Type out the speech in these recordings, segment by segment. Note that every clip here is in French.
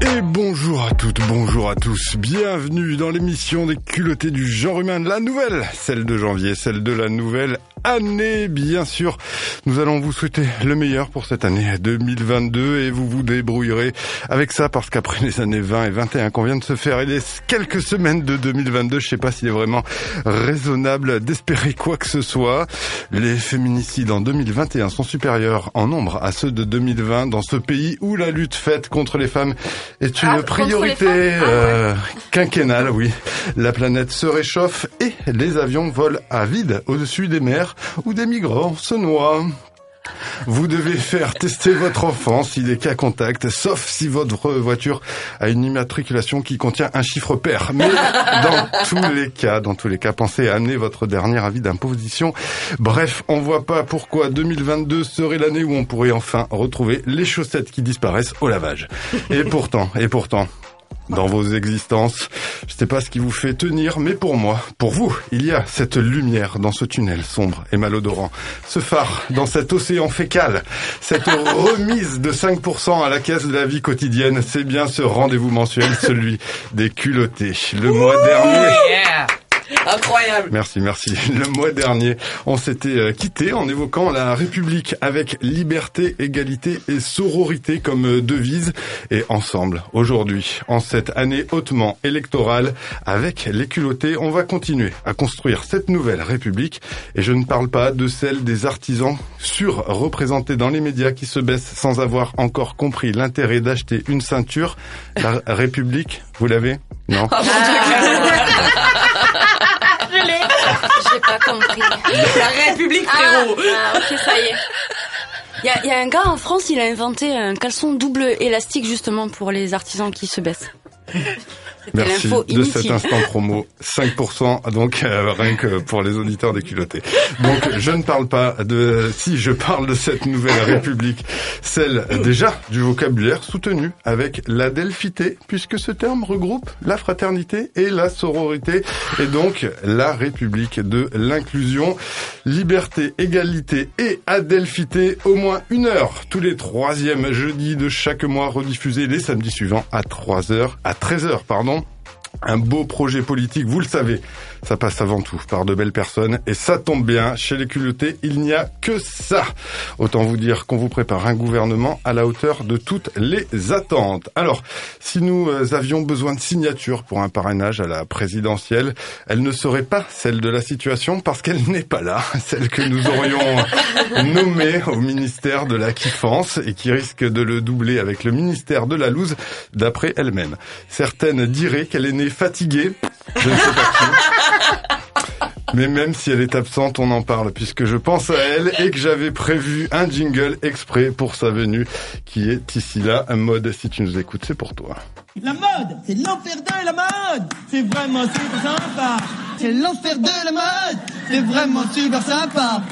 Et bonjour à toutes, bonjour à tous. Bienvenue dans l'émission des culottés du genre humain, la nouvelle, celle de janvier, celle de la nouvelle année, bien sûr. Nous allons vous souhaiter le meilleur pour cette année 2022 et vous vous débrouillerez avec ça parce qu'après les années 20 et 21 qu'on vient de se faire et les quelques semaines de 2022, je sais pas s'il est vraiment raisonnable d'espérer quoi que ce soit. Les féminicides en 2021 sont supérieurs en nombre à ceux de 2020 dans ce pays où la lutte faite contre les femmes est une Ah, priorité Ah, euh, quinquennale, oui. La planète se réchauffe et les avions volent à vide au-dessus des mers où des migrants se noient. Vous devez faire tester votre enfant s'il est cas contact, sauf si votre voiture a une immatriculation qui contient un chiffre pair. Mais dans tous les cas, dans tous les cas, pensez à amener votre dernier avis d'imposition. Bref, on voit pas pourquoi 2022 serait l'année où on pourrait enfin retrouver les chaussettes qui disparaissent au lavage. Et pourtant, et pourtant, dans vos existences. Je sais pas ce qui vous fait tenir, mais pour moi, pour vous, il y a cette lumière dans ce tunnel sombre et malodorant, ce phare dans cet océan fécal, cette remise de 5% à la caisse de la vie quotidienne, c'est bien ce rendez-vous mensuel, celui des culottés. Le mois dernier... Incroyable. Merci, merci. Le mois dernier, on s'était euh, quitté en évoquant la République avec liberté, égalité et sororité comme euh, devise. Et ensemble, aujourd'hui, en cette année hautement électorale, avec les culottés, on va continuer à construire cette nouvelle République. Et je ne parle pas de celle des artisans surreprésentés dans les médias qui se baissent sans avoir encore compris l'intérêt d'acheter une ceinture. La République, vous l'avez? Non l'ai. J'ai pas compris. La République, Ah, frérot. ah, ok, ça y est. Il y a, y a un gars en France, il a inventé un caleçon double élastique justement pour les artisans qui se baissent. Merci de cet instant promo. 5% donc euh, rien que pour les auditeurs des culottés. Donc je ne parle pas de si je parle de cette nouvelle république, celle déjà du vocabulaire soutenu avec la delphité puisque ce terme regroupe la fraternité et la sororité et donc la république de l'inclusion, liberté, égalité et adelphité au moins une heure tous les troisièmes jeudis de chaque mois rediffusés les samedis suivants à 3h à 13h pardon un beau projet politique, vous le savez, ça passe avant tout par de belles personnes et ça tombe bien, chez les culottés, il n'y a que ça. Autant vous dire qu'on vous prépare un gouvernement à la hauteur de toutes les attentes. Alors, si nous euh, avions besoin de signatures pour un parrainage à la présidentielle, elle ne serait pas celle de la situation parce qu'elle n'est pas là, celle que nous aurions nommée au ministère de la kiffance et qui risque de le doubler avec le ministère de la loose d'après elle-même. Certaines diraient qu'elle est née fatiguée, je ne sais pas qui. Mais même si elle est absente, on en parle puisque je pense à elle et que j'avais prévu un jingle exprès pour sa venue qui est ici là. Mode, si tu nous écoutes, c'est pour toi. La mode, c'est l'enfer de la mode. C'est vraiment super sympa. C'est l'enfer de la mode. C'est vraiment super sympa.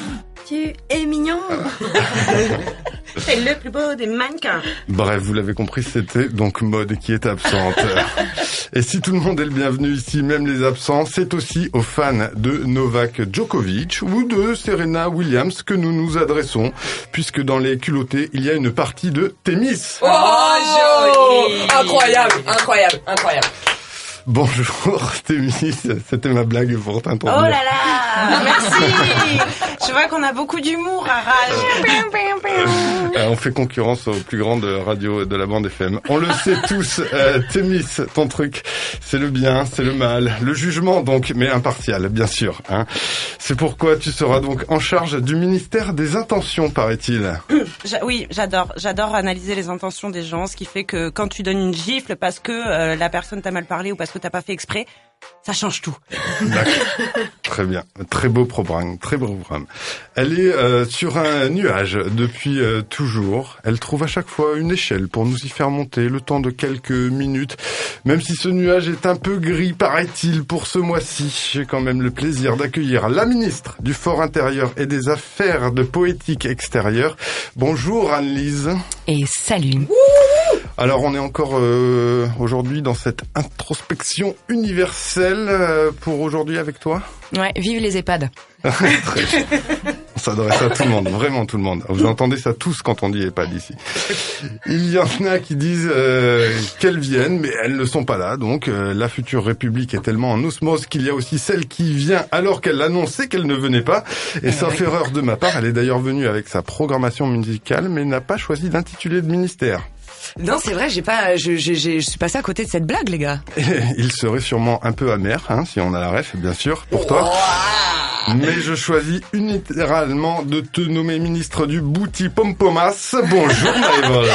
Tu es mignon. C'est le plus beau des mannequins. Bref, vous l'avez compris, c'était donc mode qui est absente. Et si tout le monde est le bienvenu ici, même les absents, c'est aussi aux fans de Novak Djokovic ou de Serena Williams que nous nous adressons, puisque dans les culottés, il y a une partie de tennis. Oh, joli. Incroyable, incroyable, incroyable. Bonjour, Témis, c'était ma blague pour Oh t'introduire. là là, merci. Je vois qu'on a beaucoup d'humour à rage. Euh, on fait concurrence aux plus grandes radios de la bande FM. On le sait tous, euh, Thémis, ton truc, c'est le bien, c'est le mal, le jugement donc, mais impartial, bien sûr. Hein. C'est pourquoi tu seras donc en charge du ministère des intentions, paraît-il. Oui, j'adore, j'adore analyser les intentions des gens, ce qui fait que quand tu donnes une gifle parce que euh, la personne t'a mal parlé ou parce que t'as pas fait exprès, ça change tout. D'accord. Très bien, très beau programme, très beau programme. Elle est euh, sur un nuage depuis euh, toujours. Elle trouve à chaque fois une échelle pour nous y faire monter le temps de quelques minutes. Même si ce nuage est un peu gris, paraît-il, pour ce mois-ci, j'ai quand même le plaisir d'accueillir la ministre du Fort intérieur et des Affaires de poétique extérieure. Bonjour Anne-Lise. Et salut. Alors on est encore euh, aujourd'hui dans cette introspection universelle euh, pour aujourd'hui avec toi. Ouais, vive les EHPAD. On s'adresse à tout le monde, vraiment tout le monde. Vous entendez ça tous quand on dit EHPAD ici. Il y en a qui disent euh, qu'elles viennent, mais elles ne sont pas là. Donc euh, la future République est tellement en osmose qu'il y a aussi celle qui vient alors qu'elle annonçait qu'elle ne venait pas. Et sauf erreur de ma part, elle est d'ailleurs venue avec sa programmation musicale, mais n'a pas choisi d'intituler de ministère. Non, c'est vrai, j'ai pas, je, je, je, suis passé à côté de cette blague, les gars. Et il serait sûrement un peu amer, hein, si on a la ref, bien sûr, pour toi. Mais je choisis unilatéralement de te nommer ministre du Bouti Pompomas. Bonjour Maëvol.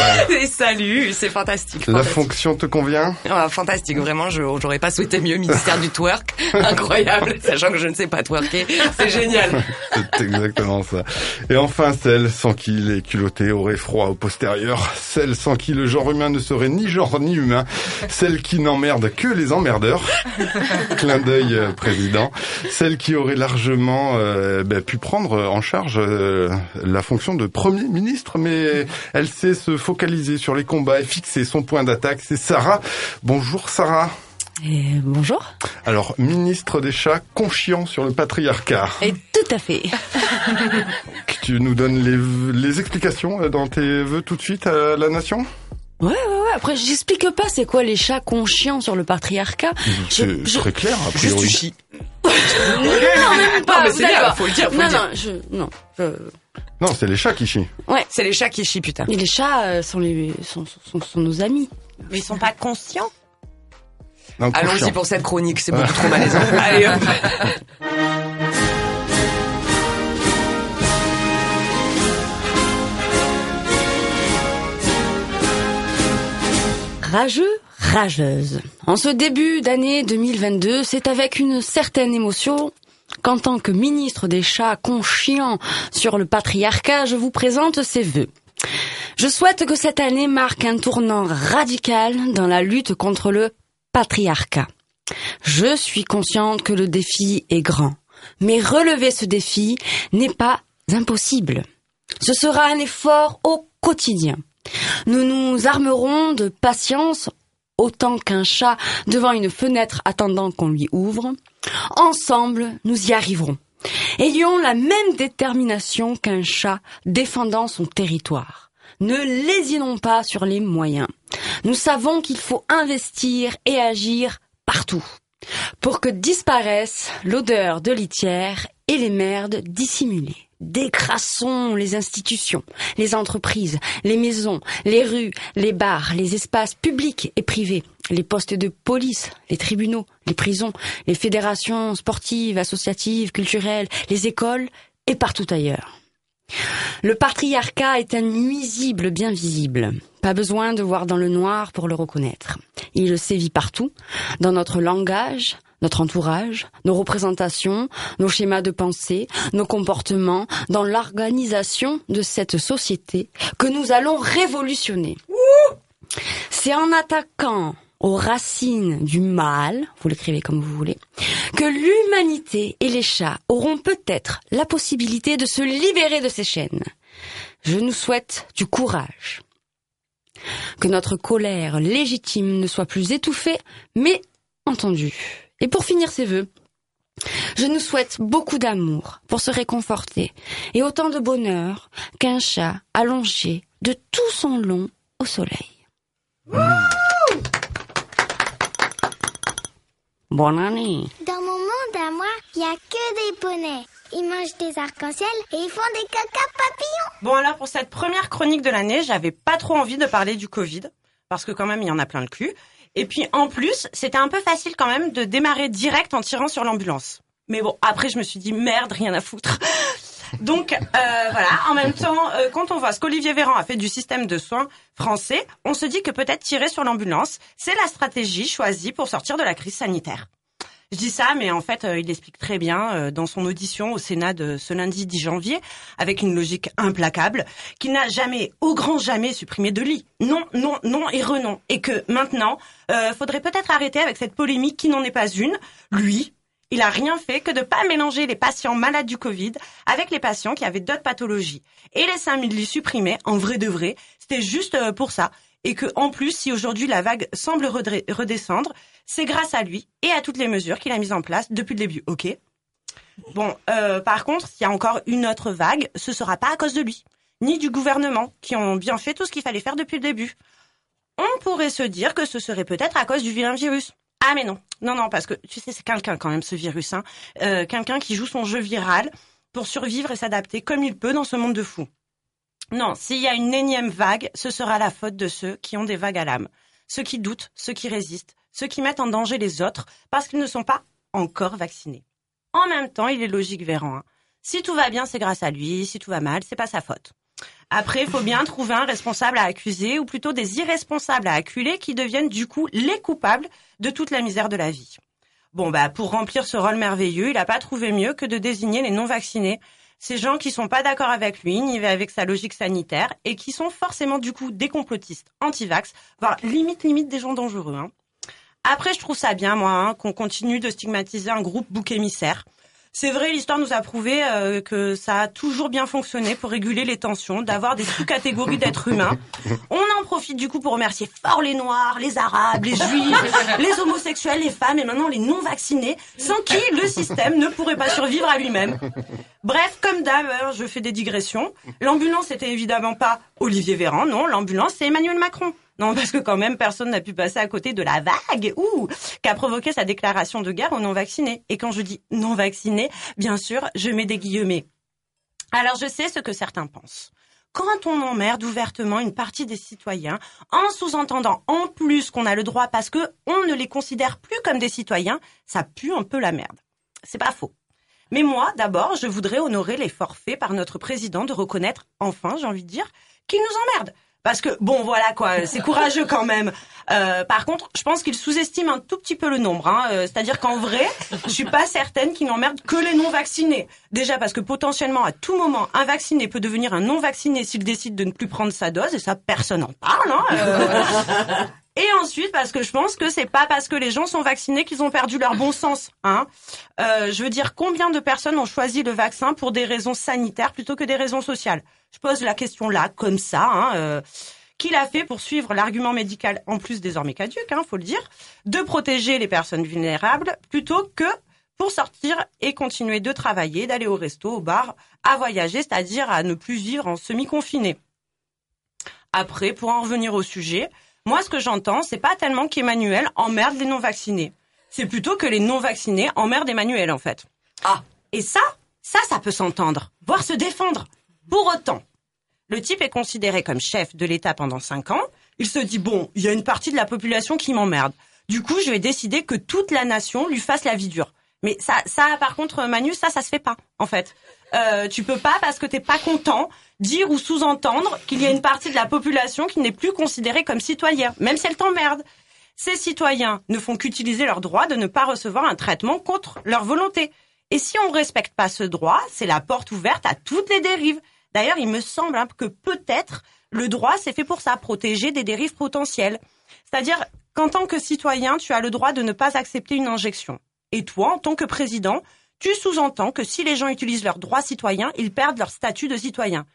Et salut, c'est fantastique. La fonction te convient? Ah, fantastique, vraiment, je j'aurais pas souhaité mieux ministère du twerk. Incroyable, sachant que je ne sais pas twerker. C'est génial. C'est exactement ça. Et enfin, celle sans qui les culottés auraient froid au postérieur. Celle sans qui le genre humain ne serait ni genre ni humain. Celle qui n'emmerde que les emmerdeurs. Clin d'œil, euh, président. Celle qui aurait largement euh, ben, pu prendre en charge euh, la fonction de Premier ministre, mais elle sait se focaliser sur les combats et fixer son point d'attaque. C'est Sarah. Bonjour Sarah. Et bonjour. Alors, ministre des chats, conscient sur le patriarcat. Et tout à fait. Que tu nous donnes les, les explications euh, dans tes vœux tout de suite à la nation? Ouais, ouais, ouais. Après, j'explique pas c'est quoi les chats conscients sur le patriarcat. Je- C'est je- très clair, a Juste priori. tu chies. Non, même pas, Non, mais c'est bien, faut le dire, faut non, le dire. non, je, non, je- Non, c'est les chats qui chient. ouais. C'est les chats qui chient, putain. Et les chats euh, sont, les, sont, sont, sont nos amis. Mais ils sont pas conscients. Allons-y conscient. pour cette chronique, c'est beaucoup trop malaisant. Allez, hop. Rageux, rageuse. En ce début d'année 2022, c'est avec une certaine émotion qu'en tant que ministre des chats conscient sur le patriarcat, je vous présente ces vœux. Je souhaite que cette année marque un tournant radical dans la lutte contre le patriarcat. Je suis consciente que le défi est grand, mais relever ce défi n'est pas impossible. Ce sera un effort au quotidien. Nous nous armerons de patience autant qu'un chat devant une fenêtre attendant qu'on lui ouvre. Ensemble, nous y arriverons. Ayons la même détermination qu'un chat défendant son territoire. Ne lésinons pas sur les moyens. Nous savons qu'il faut investir et agir partout pour que disparaisse l'odeur de litière et les merdes dissimulées. Décrassons les institutions, les entreprises, les maisons, les rues, les bars, les espaces publics et privés, les postes de police, les tribunaux, les prisons, les fédérations sportives, associatives, culturelles, les écoles et partout ailleurs. Le patriarcat est un nuisible bien visible. Pas besoin de voir dans le noir pour le reconnaître. Il sévit partout, dans notre langage, notre entourage, nos représentations, nos schémas de pensée, nos comportements, dans l'organisation de cette société que nous allons révolutionner. C'est en attaquant aux racines du mal, vous l'écrivez comme vous voulez, que l'humanité et les chats auront peut-être la possibilité de se libérer de ces chaînes. Je nous souhaite du courage. Que notre colère légitime ne soit plus étouffée, mais entendue. Et pour finir ces vœux, je nous souhaite beaucoup d'amour pour se réconforter et autant de bonheur qu'un chat allongé de tout son long au soleil. Bonne année. Dans mon monde à moi, il y a que des poneys. Ils mangent des arcs-en-ciel et ils font des caca papillons. Bon alors pour cette première chronique de l'année, j'avais pas trop envie de parler du Covid parce que quand même il y en a plein le cul. Et puis en plus, c'était un peu facile quand même de démarrer direct en tirant sur l'ambulance. Mais bon, après je me suis dit merde, rien à foutre. Donc euh, voilà, en même temps, euh, quand on voit ce qu'Olivier Véran a fait du système de soins français, on se dit que peut-être tirer sur l'ambulance, c'est la stratégie choisie pour sortir de la crise sanitaire. Je dis ça, mais en fait, euh, il explique très bien euh, dans son audition au Sénat de ce lundi 10 janvier, avec une logique implacable, qu'il n'a jamais, au grand jamais, supprimé de lit. Non, non, non et renon. Et que maintenant, euh, faudrait peut-être arrêter avec cette polémique qui n'en est pas une. Lui, il a rien fait que de pas mélanger les patients malades du Covid avec les patients qui avaient d'autres pathologies. Et les 5000 lits supprimés, en vrai de vrai, c'était juste euh, pour ça. Et que, en plus, si aujourd'hui la vague semble redescendre, c'est grâce à lui et à toutes les mesures qu'il a mises en place depuis le début. Ok? Bon, euh, par contre, s'il y a encore une autre vague, ce sera pas à cause de lui, ni du gouvernement, qui ont bien fait tout ce qu'il fallait faire depuis le début. On pourrait se dire que ce serait peut-être à cause du vilain virus. Ah mais non, non, non, parce que tu sais, c'est quelqu'un quand même ce virus, hein. Euh, quelqu'un qui joue son jeu viral pour survivre et s'adapter comme il peut dans ce monde de fous. Non, s'il y a une énième vague, ce sera la faute de ceux qui ont des vagues à l'âme, ceux qui doutent, ceux qui résistent, ceux qui mettent en danger les autres parce qu'ils ne sont pas encore vaccinés. En même temps, il est logique Véran. hein. Si tout va bien, c'est grâce à lui. Si tout va mal, c'est pas sa faute. Après, il faut bien trouver un responsable à accuser, ou plutôt des irresponsables à acculer, qui deviennent du coup les coupables de toute la misère de la vie. Bon, bah, pour remplir ce rôle merveilleux, il n'a pas trouvé mieux que de désigner les non-vaccinés, ces gens qui sont pas d'accord avec lui, ni avec sa logique sanitaire, et qui sont forcément du coup des complotistes anti-vax, voire limite limite des gens dangereux. hein. Après, je trouve ça bien, moi, hein, qu'on continue de stigmatiser un groupe bouc émissaire. C'est vrai, l'histoire nous a prouvé euh, que ça a toujours bien fonctionné pour réguler les tensions, d'avoir des sous-catégories d'êtres humains. On en profite du coup pour remercier fort les Noirs, les Arabes, les Juifs, les homosexuels, les femmes et maintenant les non-vaccinés, sans qui le système ne pourrait pas survivre à lui-même. Bref, comme d'hab, je fais des digressions. L'ambulance c'était évidemment pas Olivier Véran, non, l'ambulance c'est Emmanuel Macron. Non, parce que quand même, personne n'a pu passer à côté de la vague, ouh, qu'a provoqué sa déclaration de guerre aux non-vaccinés. Et quand je dis non-vaccinés, bien sûr, je mets des guillemets. Alors je sais ce que certains pensent. Quand on emmerde ouvertement une partie des citoyens, en sous-entendant en plus qu'on a le droit parce que on ne les considère plus comme des citoyens, ça pue un peu la merde. C'est pas faux. Mais moi, d'abord, je voudrais honorer l'effort fait par notre président de reconnaître, enfin, j'ai envie de dire, qu'il nous emmerde. Parce que bon, voilà quoi, c'est courageux quand même. Euh, par contre, je pense qu'il sous-estime un tout petit peu le nombre. Hein. Euh, C'est-à-dire qu'en vrai, je suis pas certaine qu'il n'emmerde que les non-vaccinés. Déjà parce que potentiellement, à tout moment, un vacciné peut devenir un non-vacciné s'il décide de ne plus prendre sa dose, et ça, personne n'en parle. Hein. Euh, Et ensuite, parce que je pense que c'est pas parce que les gens sont vaccinés qu'ils ont perdu leur bon sens. Hein. Euh, je veux dire, combien de personnes ont choisi le vaccin pour des raisons sanitaires plutôt que des raisons sociales? Je pose la question là, comme ça. Hein, euh, qui l'a fait pour suivre l'argument médical, en plus désormais caduque, hein, faut le dire, de protéger les personnes vulnérables plutôt que pour sortir et continuer de travailler, d'aller au resto, au bar, à voyager, c'est-à-dire à ne plus vivre en semi-confiné? Après, pour en revenir au sujet, moi, ce que j'entends, c'est pas tellement qu'Emmanuel emmerde les non-vaccinés. C'est plutôt que les non-vaccinés emmerdent Emmanuel, en fait. Ah. Et ça, ça, ça peut s'entendre, voire se défendre. Pour autant, le type est considéré comme chef de l'État pendant cinq ans. Il se dit, bon, il y a une partie de la population qui m'emmerde. Du coup, je vais décider que toute la nation lui fasse la vie dure. Mais ça, ça, par contre, Manu, ça, ça se fait pas, en fait. Euh, tu peux pas, parce que t'es pas content, dire ou sous-entendre qu'il y a une partie de la population qui n'est plus considérée comme citoyen, même si elle t'emmerde. Ces citoyens ne font qu'utiliser leur droit de ne pas recevoir un traitement contre leur volonté. Et si on respecte pas ce droit, c'est la porte ouverte à toutes les dérives. D'ailleurs, il me semble hein, que peut-être le droit c'est fait pour ça, protéger des dérives potentielles. C'est-à-dire qu'en tant que citoyen, tu as le droit de ne pas accepter une injection. Et toi, en tant que président, tu sous-entends que si les gens utilisent leurs droits citoyens, ils perdent leur statut de citoyen.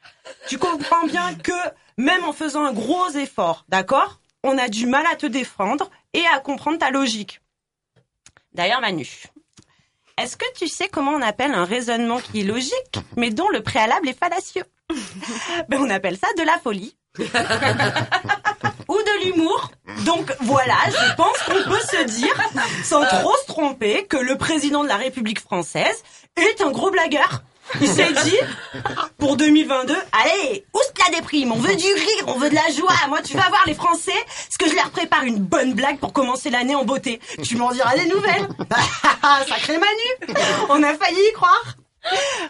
Tu comprends bien que même en faisant un gros effort, d'accord, on a du mal à te défendre et à comprendre ta logique. D'ailleurs, Manu, est-ce que tu sais comment on appelle un raisonnement qui est logique, mais dont le préalable est fallacieux? Ben, On appelle ça de la folie. Ou de l'humour. Donc voilà, je pense qu'on peut se dire, sans trop se tromper, que le président de la République française est un gros blagueur. Il s'est dit, pour 2022, allez, oust la déprime, on veut du rire, on veut de la joie. Moi, tu vas voir les Français, ce que je leur prépare une bonne blague pour commencer l'année en beauté. Tu m'en diras des nouvelles. Sacré Manu, on a failli y croire.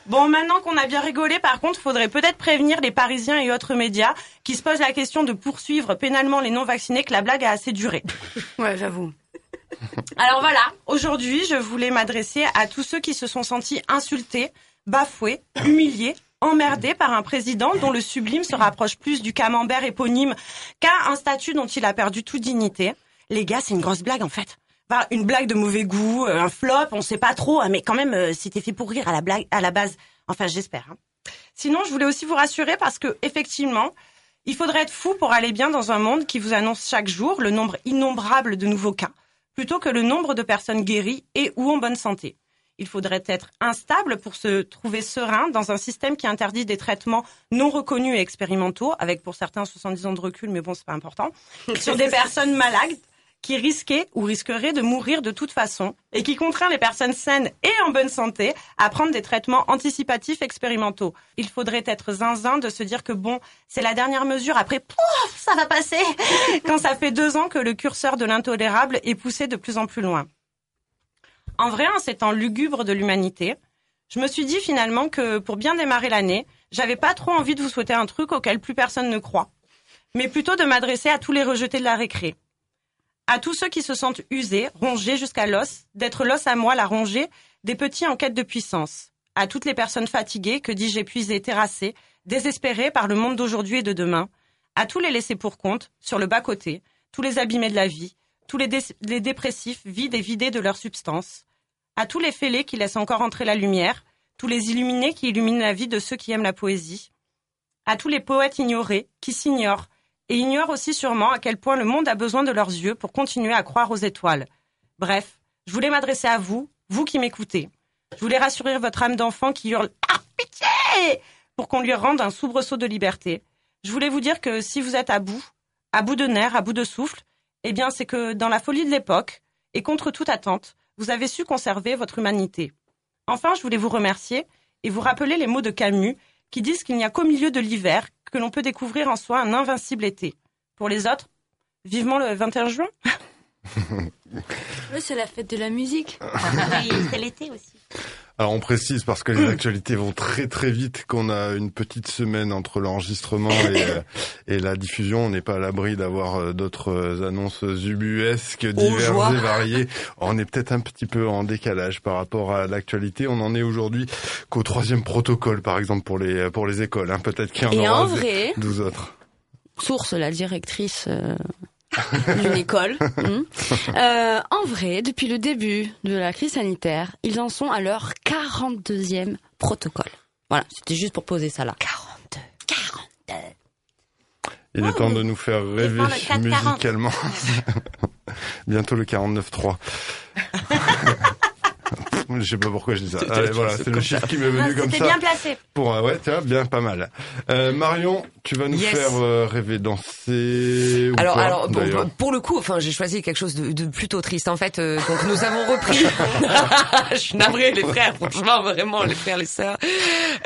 Bon, maintenant qu'on a bien rigolé, par contre, faudrait peut-être prévenir les Parisiens et autres médias qui se posent la question de poursuivre pénalement les non-vaccinés que la blague a assez duré. Ouais, j'avoue. Alors voilà, aujourd'hui, je voulais m'adresser à tous ceux qui se sont sentis insultés, bafoués, humiliés, emmerdés par un président dont le sublime se rapproche plus du camembert éponyme qu'à un statut dont il a perdu toute dignité. Les gars, c'est une grosse blague en fait. Enfin, une blague de mauvais goût, euh, un flop, on sait pas trop, hein, mais quand même, euh, c'était fait pour rire à la blague, à la base. Enfin, j'espère. hein. Sinon, je voulais aussi vous rassurer parce que effectivement, il faudrait être fou pour aller bien dans un monde qui vous annonce chaque jour le nombre innombrable de nouveaux cas, plutôt que le nombre de personnes guéries et ou en bonne santé. Il faudrait être instable pour se trouver serein dans un système qui interdit des traitements non reconnus et expérimentaux, avec pour certains 70 ans de recul, mais bon, c'est pas important, sur des personnes malades qui risquaient ou risqueraient de mourir de toute façon et qui contraint les personnes saines et en bonne santé à prendre des traitements anticipatifs expérimentaux. Il faudrait être zinzin de se dire que bon, c'est la dernière mesure, après, pouf, ça va passer, quand ça fait deux ans que le curseur de l'intolérable est poussé de plus en plus loin. En vrai, en ces temps lugubres de l'humanité, je me suis dit finalement que pour bien démarrer l'année, j'avais pas trop envie de vous souhaiter un truc auquel plus personne ne croit, mais plutôt de m'adresser à tous les rejetés de la récré. À tous ceux qui se sentent usés, rongés jusqu'à l'os, d'être l'os à moi, la rongée, des petits en quête de puissance. À toutes les personnes fatiguées, que dis-je épuisées, terrassées, désespérées par le monde d'aujourd'hui et de demain. À tous les laissés pour compte, sur le bas-côté, tous les abîmés de la vie, tous les, dé- les dépressifs vides et vidés de leur substance. À tous les fêlés qui laissent encore entrer la lumière, tous les illuminés qui illuminent la vie de ceux qui aiment la poésie. À tous les poètes ignorés, qui s'ignorent, et ignorent aussi sûrement à quel point le monde a besoin de leurs yeux pour continuer à croire aux étoiles. Bref, je voulais m'adresser à vous, vous qui m'écoutez. Je voulais rassurer votre âme d'enfant qui hurle Ah, pitié pour qu'on lui rende un soubresaut de liberté. Je voulais vous dire que si vous êtes à bout, à bout de nerfs, à bout de souffle, eh bien c'est que dans la folie de l'époque, et contre toute attente, vous avez su conserver votre humanité. Enfin, je voulais vous remercier et vous rappeler les mots de Camus qui disent qu'il n'y a qu'au milieu de l'hiver que l'on peut découvrir en soi un invincible été. Pour les autres, vivement le 21 juin. Oui, c'est la fête de la musique. Oui, c'est l'été aussi. Alors on précise parce que les actualités vont très très vite qu'on a une petite semaine entre l'enregistrement et, euh, et la diffusion. On n'est pas à l'abri d'avoir euh, d'autres euh, annonces ubuesques, diverses joie. et variées. On est peut-être un petit peu en décalage par rapport à l'actualité. On en est aujourd'hui qu'au troisième protocole, par exemple pour les pour les écoles. hein. Peut-être qu'il y en Et aura en vrai, 12 autres. source la directrice euh, d'une école. hmm. Euh, en vrai, depuis le début de la crise sanitaire, ils en sont à leur 42e protocole. Voilà, c'était juste pour poser ça là. 42. 42. Il est temps de nous faire rêver Défends le 440. musicalement. Bientôt le 49.3. Je sais pas pourquoi je dis ça. Allez, voilà, c'est le chiffre qui m'est venu comme C'était ça. bien placé. Pour, euh, ouais, tu vois, bien, pas mal. Euh, Marion, tu vas nous Yes. faire euh, rêver danser ou Alors, pas, alors pour, d'ailleurs pour- pour le coup, enfin, j'ai choisi quelque chose de, de plutôt triste. En fait, euh, donc nous avons repris. je suis navrée, les frères. Franchement, vraiment, les frères, les sœurs.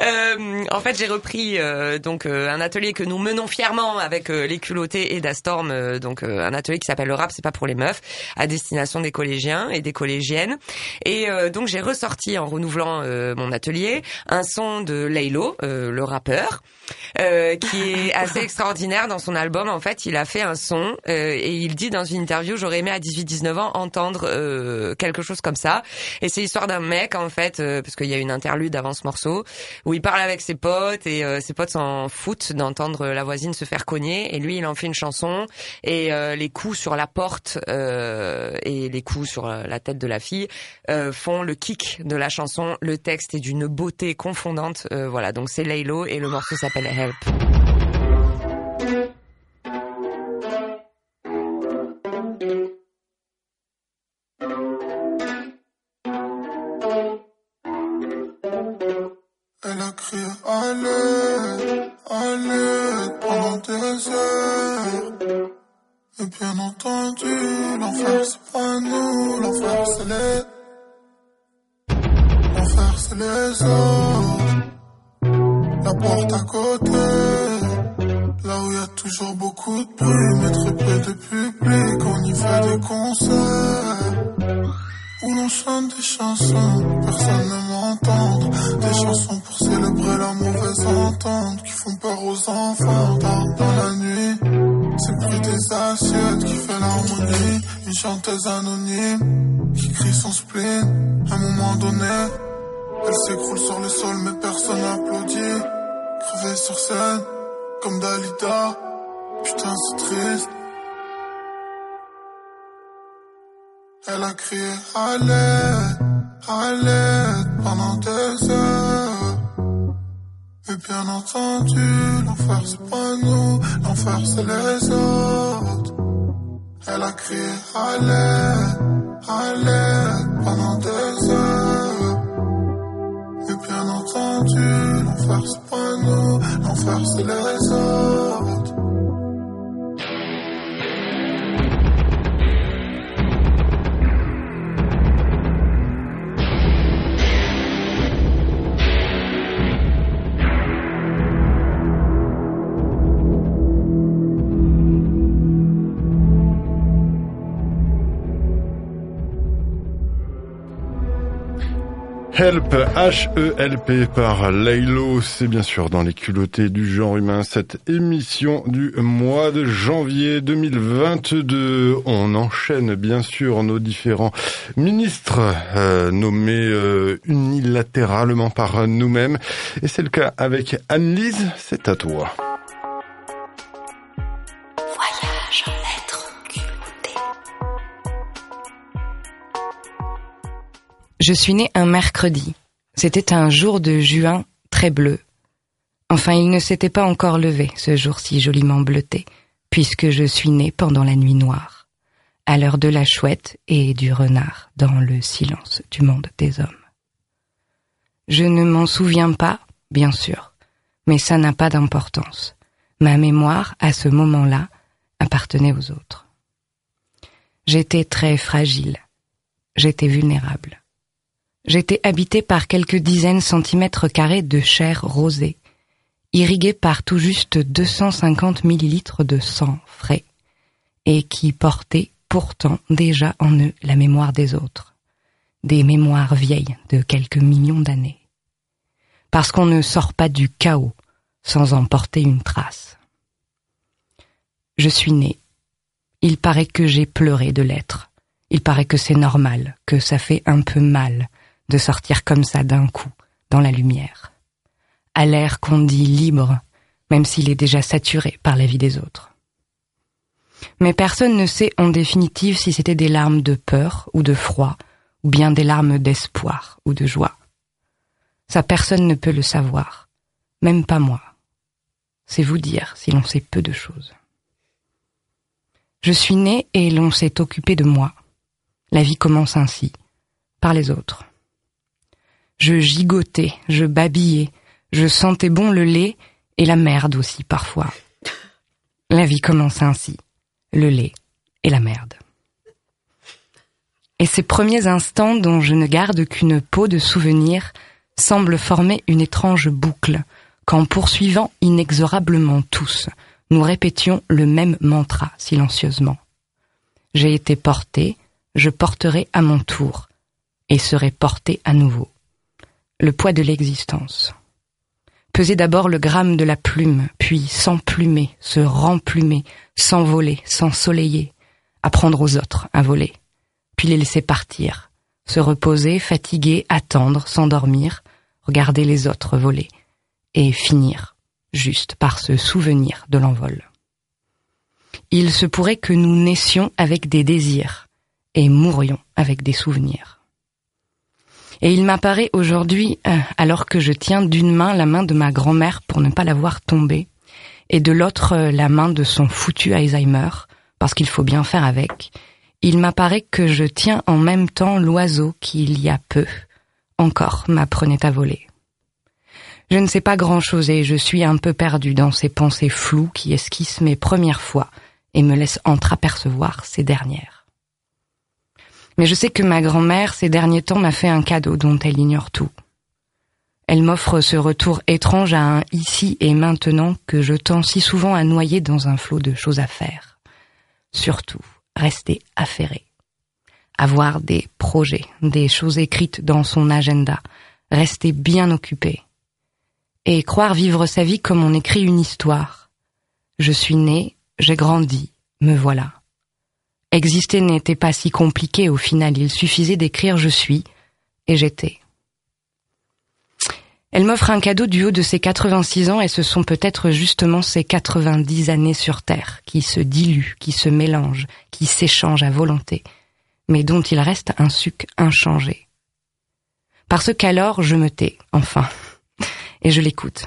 Euh, en fait, j'ai repris euh, donc euh, un atelier que nous menons fièrement avec euh, les culottés et d'Astorm. euh, donc euh, un atelier qui s'appelle le rap, c'est pas pour les meufs, à destination des collégiens et des collégiennes. Et euh, donc j'ai ressorti en renouvelant euh, mon atelier un son de Laylo, euh, le rappeur, euh, qui est assez extraordinaire dans son album. En fait, il a fait un son euh, et il dit dans une interview, j'aurais aimé à 18-19 ans entendre euh, quelque chose comme ça. Et c'est l'histoire d'un mec en fait, euh, parce qu'il y a une interlude avant ce morceau où il parle avec ses potes et euh, ses potes s'en foutent d'entendre la voisine se faire cogner et lui il en fait une chanson et euh, les coups sur la porte euh, et les coups sur la tête de la fille euh, font le de la chanson. Le texte est d'une beauté confondante. Euh, voilà, donc c'est Laylo et le morceau s'appelle Help. Help, H-E-L-P par Laylo, c'est bien sûr dans les culottés du genre humain, cette émission du mois de janvier 2022. On enchaîne bien sûr nos différents ministres euh, nommés euh, unilatéralement par nous-mêmes. Et c'est le cas avec Anne-Lise, c'est à toi. Voyage Je suis née un mercredi. C'était un jour de juin très bleu. Enfin, il ne s'était pas encore levé, ce jour si joliment bleuté, puisque je suis née pendant la nuit noire, à l'heure de la chouette et du renard, dans le silence du monde des hommes. Je ne m'en souviens pas, bien sûr, mais ça n'a pas d'importance. Ma mémoire, à ce moment-là, appartenait aux autres. J'étais très fragile. J'étais vulnérable. J'étais habité par quelques dizaines centimètres carrés de chair rosée, irriguée par tout juste 250 millilitres de sang frais, et qui portait pourtant déjà en eux la mémoire des autres, des mémoires vieilles de quelques millions d'années. Parce qu'on ne sort pas du chaos sans en porter une trace. Je suis né. Il paraît que j'ai pleuré de l'être. Il paraît que c'est normal, que ça fait un peu mal, de sortir comme ça d'un coup, dans la lumière, à l'air qu'on dit libre, même s'il est déjà saturé par la vie des autres. Mais personne ne sait en définitive si c'était des larmes de peur ou de froid, ou bien des larmes d'espoir ou de joie. Ça personne ne peut le savoir, même pas moi. C'est vous dire si l'on sait peu de choses. Je suis né et l'on s'est occupé de moi. La vie commence ainsi, par les autres. Je gigotais, je babillais, je sentais bon le lait et la merde aussi parfois. La vie commence ainsi, le lait et la merde. Et ces premiers instants dont je ne garde qu'une peau de souvenir semblent former une étrange boucle, qu'en poursuivant inexorablement tous, nous répétions le même mantra silencieusement. J'ai été porté, je porterai à mon tour, et serai porté à nouveau le poids de l'existence. Peser d'abord le gramme de la plume, puis s'emplumer, se remplumer, s'envoler, s'ensoleiller, apprendre aux autres à voler, puis les laisser partir, se reposer, fatiguer, attendre, s'endormir, regarder les autres voler, et finir, juste par se souvenir de l'envol. Il se pourrait que nous naissions avec des désirs et mourions avec des souvenirs. Et il m'apparaît aujourd'hui, euh, alors que je tiens d'une main la main de ma grand-mère pour ne pas la voir tomber, et de l'autre euh, la main de son foutu Alzheimer, parce qu'il faut bien faire avec, il m'apparaît que je tiens en même temps l'oiseau qui, il y a peu, encore m'apprenait à voler. Je ne sais pas grand-chose et je suis un peu perdu dans ces pensées floues qui esquissent mes premières fois et me laissent entreapercevoir ces dernières. Mais je sais que ma grand-mère, ces derniers temps, m'a fait un cadeau dont elle ignore tout. Elle m'offre ce retour étrange à un ici et maintenant que je tends si souvent à noyer dans un flot de choses à faire. Surtout, rester affairé. Avoir des projets, des choses écrites dans son agenda, rester bien occupé. Et croire vivre sa vie comme on écrit une histoire. Je suis né, j'ai grandi, me voilà. Exister n'était pas si compliqué au final, il suffisait d'écrire je suis et j'étais. Elle m'offre un cadeau du haut de ses 86 ans et ce sont peut-être justement ces 90 années sur Terre qui se diluent, qui se mélangent, qui s'échangent à volonté, mais dont il reste un suc inchangé. Parce qu'alors je me tais, enfin, et je l'écoute.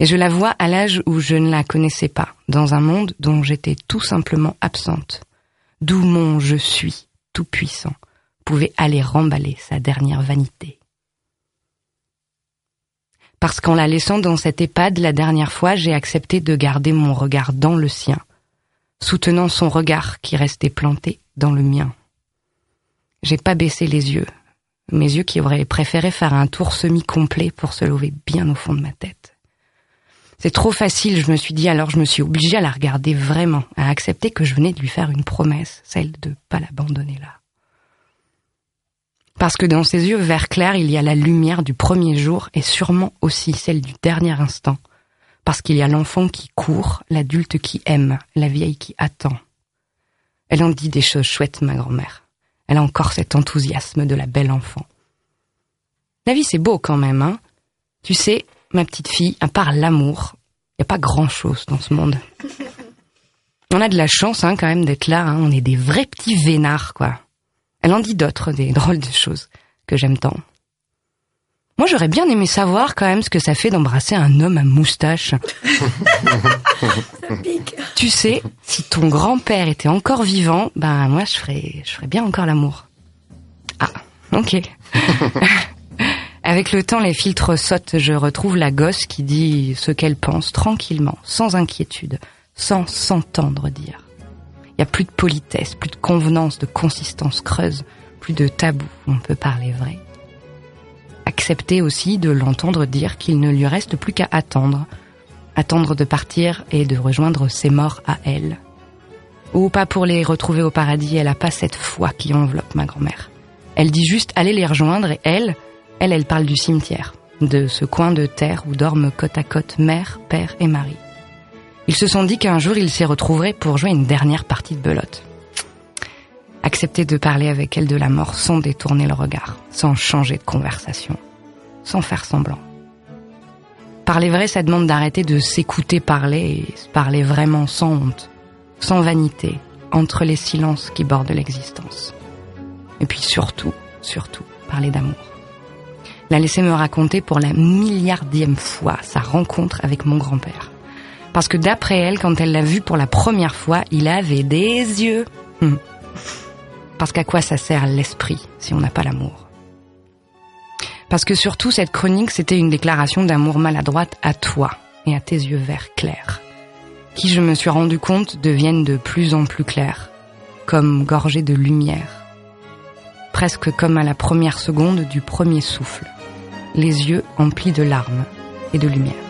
Et je la vois à l'âge où je ne la connaissais pas, dans un monde dont j'étais tout simplement absente, d'où mon je suis, tout puissant, pouvait aller remballer sa dernière vanité. Parce qu'en la laissant dans cette EHPAD la dernière fois, j'ai accepté de garder mon regard dans le sien, soutenant son regard qui restait planté dans le mien. J'ai pas baissé les yeux, mes yeux qui auraient préféré faire un tour semi-complet pour se lever bien au fond de ma tête. C'est trop facile, je me suis dit, alors je me suis obligée à la regarder vraiment, à accepter que je venais de lui faire une promesse, celle de pas l'abandonner là. Parce que dans ses yeux vert clair, il y a la lumière du premier jour et sûrement aussi celle du dernier instant. Parce qu'il y a l'enfant qui court, l'adulte qui aime, la vieille qui attend. Elle en dit des choses chouettes, ma grand-mère. Elle a encore cet enthousiasme de la belle enfant. La vie, c'est beau quand même, hein. Tu sais, ma petite fille, à part l'amour, il n'y a pas grand-chose dans ce monde. On a de la chance, hein, quand même, d'être là. Hein. On est des vrais petits vénards, quoi. Elle en dit d'autres, des drôles de choses que j'aime tant. Moi, j'aurais bien aimé savoir quand même ce que ça fait d'embrasser un homme à moustache. Tu sais, si ton grand-père était encore vivant, ben moi, je ferais, je ferais bien encore l'amour. Ah, ok. Avec le temps, les filtres sautent. Je retrouve la gosse qui dit ce qu'elle pense tranquillement, sans inquiétude, sans s'entendre dire. Il y a plus de politesse, plus de convenance, de consistance creuse, plus de tabou. On peut parler vrai. Accepter aussi de l'entendre dire qu'il ne lui reste plus qu'à attendre, attendre de partir et de rejoindre ses morts à elle. Ou pas pour les retrouver au paradis, elle a pas cette foi qui enveloppe ma grand-mère. Elle dit juste aller les rejoindre et elle, elle, elle parle du cimetière, de ce coin de terre où dorment côte à côte mère, père et mari. Ils se sont dit qu'un jour ils s'y retrouveraient pour jouer une dernière partie de belote. Accepter de parler avec elle de la mort sans détourner le regard, sans changer de conversation, sans faire semblant. Parler vrai, ça demande d'arrêter de s'écouter parler et parler vraiment sans honte, sans vanité, entre les silences qui bordent l'existence. Et puis surtout, surtout, parler d'amour la laisser me raconter pour la milliardième fois sa rencontre avec mon grand-père. Parce que d'après elle, quand elle l'a vu pour la première fois, il avait des yeux. Hum. Parce qu'à quoi ça sert l'esprit si on n'a pas l'amour? Parce que surtout, cette chronique, c'était une déclaration d'amour maladroite à toi et à tes yeux verts clairs, qui, je me suis rendu compte, deviennent de plus en plus clairs, comme gorgés de lumière, presque comme à la première seconde du premier souffle les yeux emplis de larmes et de lumière.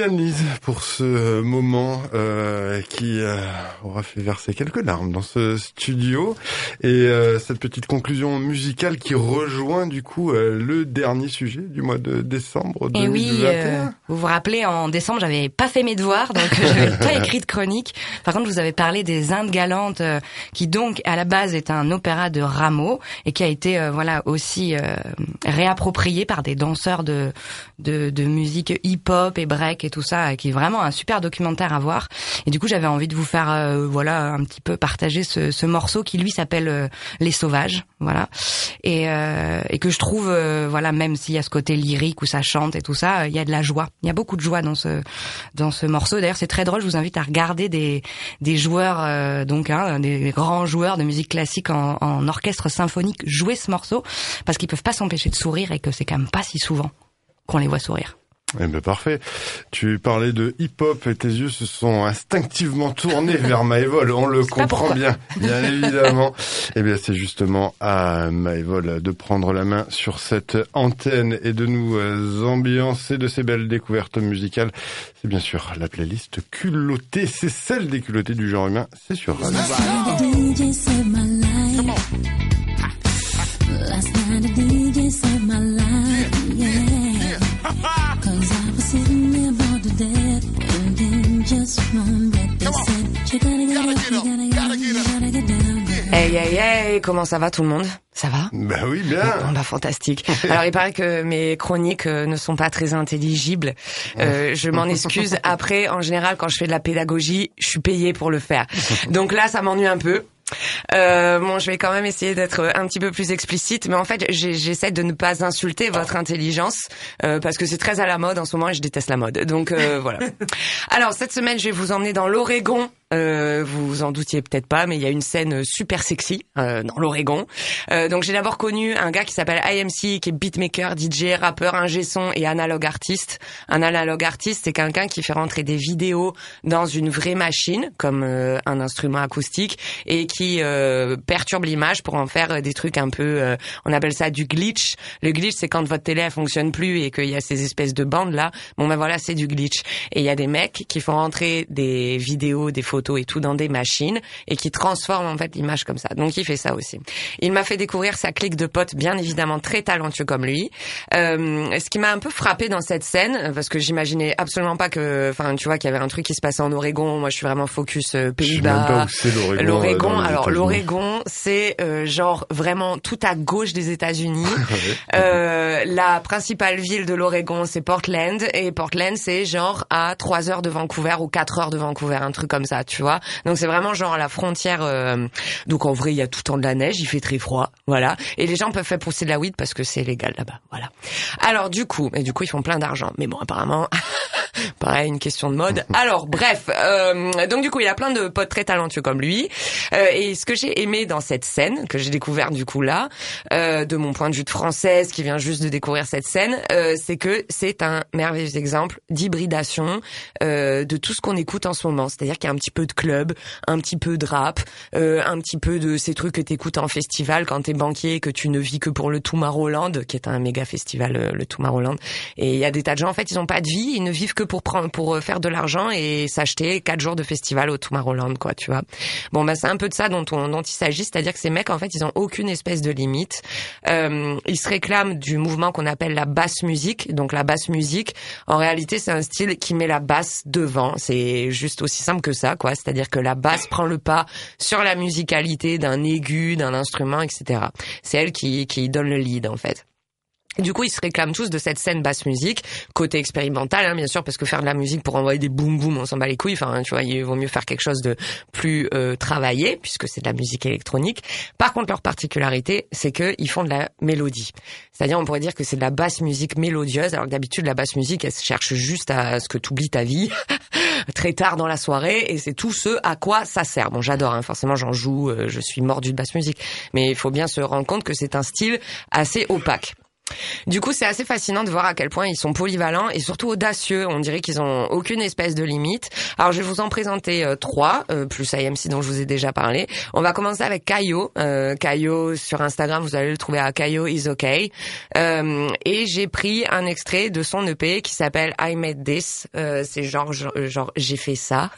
Merci Anne-Lise pour ce moment euh, qui euh, aura fait verser quelques larmes dans ce studio et euh, cette petite conclusion musicale qui rejoint du coup euh, le dernier sujet du mois de décembre Et oui, 2021. euh, vous vous rappelez, en décembre, j'avais pas fait mes devoirs, donc je n'avais pas écrit de chronique. Par contre, vous avez parlé des Indes galantes, euh, qui donc à la base est un opéra de Rameau et qui a été euh, voilà aussi euh, réapproprié par des danseurs de de, de musique hip-hop et break et tout ça, qui est vraiment un super documentaire à voir. Et du coup, j'avais envie de vous faire euh, voilà un petit peu partager ce, ce morceau qui lui s'appelle euh, Les Sauvages, voilà, et, euh, et que je trouve euh, voilà même s'il y a ce côté lyrique où ça chante et tout ça, euh, il y a de la joie. Il y a beaucoup de joie dans ce dans ce morceau. D'ailleurs, c'est très drôle. Je vous invite à regarder des des joueurs euh, donc hein, des grands joueurs de musique classique en, en orchestre symphonique jouer ce morceau parce qu'ils peuvent pas s'empêcher de sourire et que c'est quand même pas si souvent qu'on les voit sourire. Eh ben parfait. Tu parlais de hip-hop et tes yeux se sont instinctivement tournés vers Maëvol. On le comprend bien, bien évidemment. Eh bien, c'est justement à Maëvol de prendre la main sur cette antenne et de nous euh, ambiancer de ces belles découvertes musicales. C'est bien sûr la playlist culottée. C'est celle des culottés du genre humain. C'est sur Radio. DJ saved my life. Last night Hey hey hey, comment ça va tout le monde? Ça va? Bah oui, bien. Bon, bah fantastique. Alors il paraît que mes chroniques euh, ne sont pas très intelligibles. Euh, je m'en excuse. Après, en général, quand je fais de la pédagogie, je suis payée pour le faire. Donc là, ça m'ennuie un peu. Euh, bon, je vais quand même essayer d'être un petit peu plus explicite, mais en fait, j'essaie de ne pas insulter votre intelligence euh, parce que c'est très à la mode en ce moment et je déteste la mode. Donc euh, voilà. Alors cette semaine, je vais vous emmener dans l'Oregon. Euh, vous vous en doutiez peut-être pas, mais il y a une scène super sexy euh, dans l'Oregon. Euh, donc j'ai d'abord connu un gars qui s'appelle IMC, qui est beatmaker, DJ, rappeur, ingé son et analogue artiste. Un analogue artiste, c'est quelqu'un qui fait rentrer des vidéos dans une vraie machine, comme euh, un instrument acoustique, et qui euh, perturbe l'image pour en faire euh, des trucs un peu, on appelle ça du glitch. Le glitch, c'est quand votre télé elle fonctionne plus et qu'il y a ces espèces de bandes là. Bon ben voilà, c'est du glitch. Et il y a des mecs qui font rentrer des vidéos, des photos et tout dans des machines et qui transforment en fait l'image comme ça. Donc il fait ça aussi. Il m'a fait découvrir sa clique de potes, bien évidemment très talentueux comme lui. Euh, ce qui m'a un peu frappé dans cette scène, parce que j'imaginais absolument pas que, enfin tu vois, qu'il y avait un truc qui se passait en Oregon. Moi, je suis vraiment focus euh, Pays-Bas. l'Oregon. Euh, alors l'Oregon, c'est euh, genre vraiment tout à gauche des États-Unis. Euh, la principale ville de l'Oregon, c'est Portland, et Portland, c'est genre à 3 heures de Vancouver ou 4 heures de Vancouver, un truc comme ça, tu vois. Donc c'est vraiment genre à la frontière. euh, donc en vrai, il y a tout le temps de la neige, il fait très froid, voilà. Et les gens peuvent faire pousser de la weed parce que c'est légal là-bas, voilà. Alors du coup, et du coup ils font plein d'argent, mais bon apparemment. Pareil, une question de mode. Alors, bref, euh, donc du coup, il a plein de potes très talentueux comme lui. Euh, et ce que j'ai aimé dans cette scène, que j'ai découvert du coup là, euh, de mon point de vue de française qui vient juste de découvrir cette scène, euh, c'est que c'est un merveilleux exemple d'hybridation euh, de tout ce qu'on écoute en ce moment. C'est-à-dire qu'il y a un petit peu de club, un petit peu de rap, euh, un petit peu de ces trucs que t'écoutes en festival quand t'es banquier et que tu ne vis que pour le Tomorrowland, qui est un méga festival, le Tomorrowland. Et il y a des tas de gens, en fait, ils ont pas de vie, ils ne vivent que pour prendre, pour euh, faire de l'argent et s'acheter quatre jours de festival au Tomorrowland, quoi, tu vois. Bon, bah, c'est un peu de ça dont, on, dont il s'agit, c'est-à-dire que ces mecs, en fait, ils ont aucune espèce de limite. Euh, ils se réclament du mouvement qu'on appelle la basse musique. Donc, la basse musique, en réalité, c'est un style qui met la basse devant. C'est juste aussi simple que ça, quoi. C'est-à-dire que la basse prend le pas sur la musicalité d'un aigu, d'un instrument, etc. C'est elle qui, qui donne le lead, en fait. Et du coup, ils se réclament tous de cette scène basse musique, côté expérimental, hein, bien sûr, parce que faire de la musique pour envoyer des boum boum, on s'en bat les couilles. Enfin, tu vois, il vaut mieux faire quelque chose de plus euh, travaillé, puisque c'est de la musique électronique. Par contre, leur particularité, c'est que ils font de la mélodie. C'est-à-dire, on pourrait dire que c'est de la basse musique mélodieuse, alors que d'habitude, la basse musique, elle se cherche juste à ce que tu oublies ta vie très tard dans la soirée, et c'est tout ce à quoi ça sert. Bon, j'adore, hein, forcément, j'en joue, euh, je suis mordu de basse musique, mais il faut bien se rendre compte que c'est un style assez opaque. Du coup, c'est assez fascinant de voir à quel point ils sont polyvalents et surtout audacieux. On dirait qu'ils ont aucune espèce de limite. Alors, je vais vous en présenter euh, trois, euh, plus IMC dont je vous ai déjà parlé. On va commencer avec Kayo. Euh, Kayo sur Instagram, vous allez le trouver à Kayo is okay. Euh, et j'ai pris un extrait de son EP qui s'appelle I Made This. Euh, c'est genre, genre, j'ai fait ça,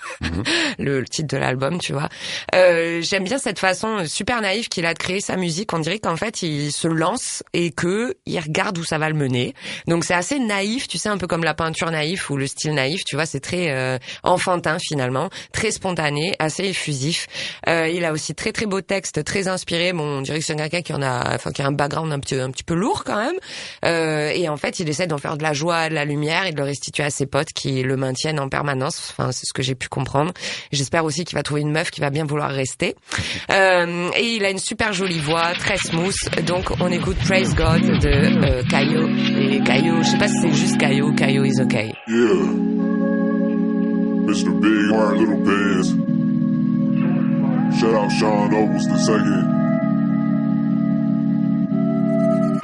le, le titre de l'album, tu vois. Euh, J'aime bien cette façon super naïve qu'il a de créer sa musique. On dirait qu'en fait, il se lance et que il regarde où ça va le mener. Donc c'est assez naïf, tu sais, un peu comme la peinture naïve ou le style naïf, tu vois, c'est très euh, enfantin finalement, très spontané, assez effusif. Euh, il a aussi très très beau texte, très inspiré. Bon, on dirait que c'est quelqu'un qui en a, enfin qui a un background un petit un petit peu lourd quand même. Euh, et en fait, il essaie d'en faire de la joie, de la lumière et de le restituer à ses potes qui le maintiennent en permanence. Enfin, c'est ce que j'ai pu comprendre. J'espère aussi qu'il va trouver une meuf qui va bien vouloir rester. Euh, et il a une super jolie voix, très smooth. Donc on écoute Praise God de euh, Kayo. Et Kayo, je sais pas si c'est juste is okay. Yeah. Mr. Big Heart Little Bands. Shout out Sean Nobles the second.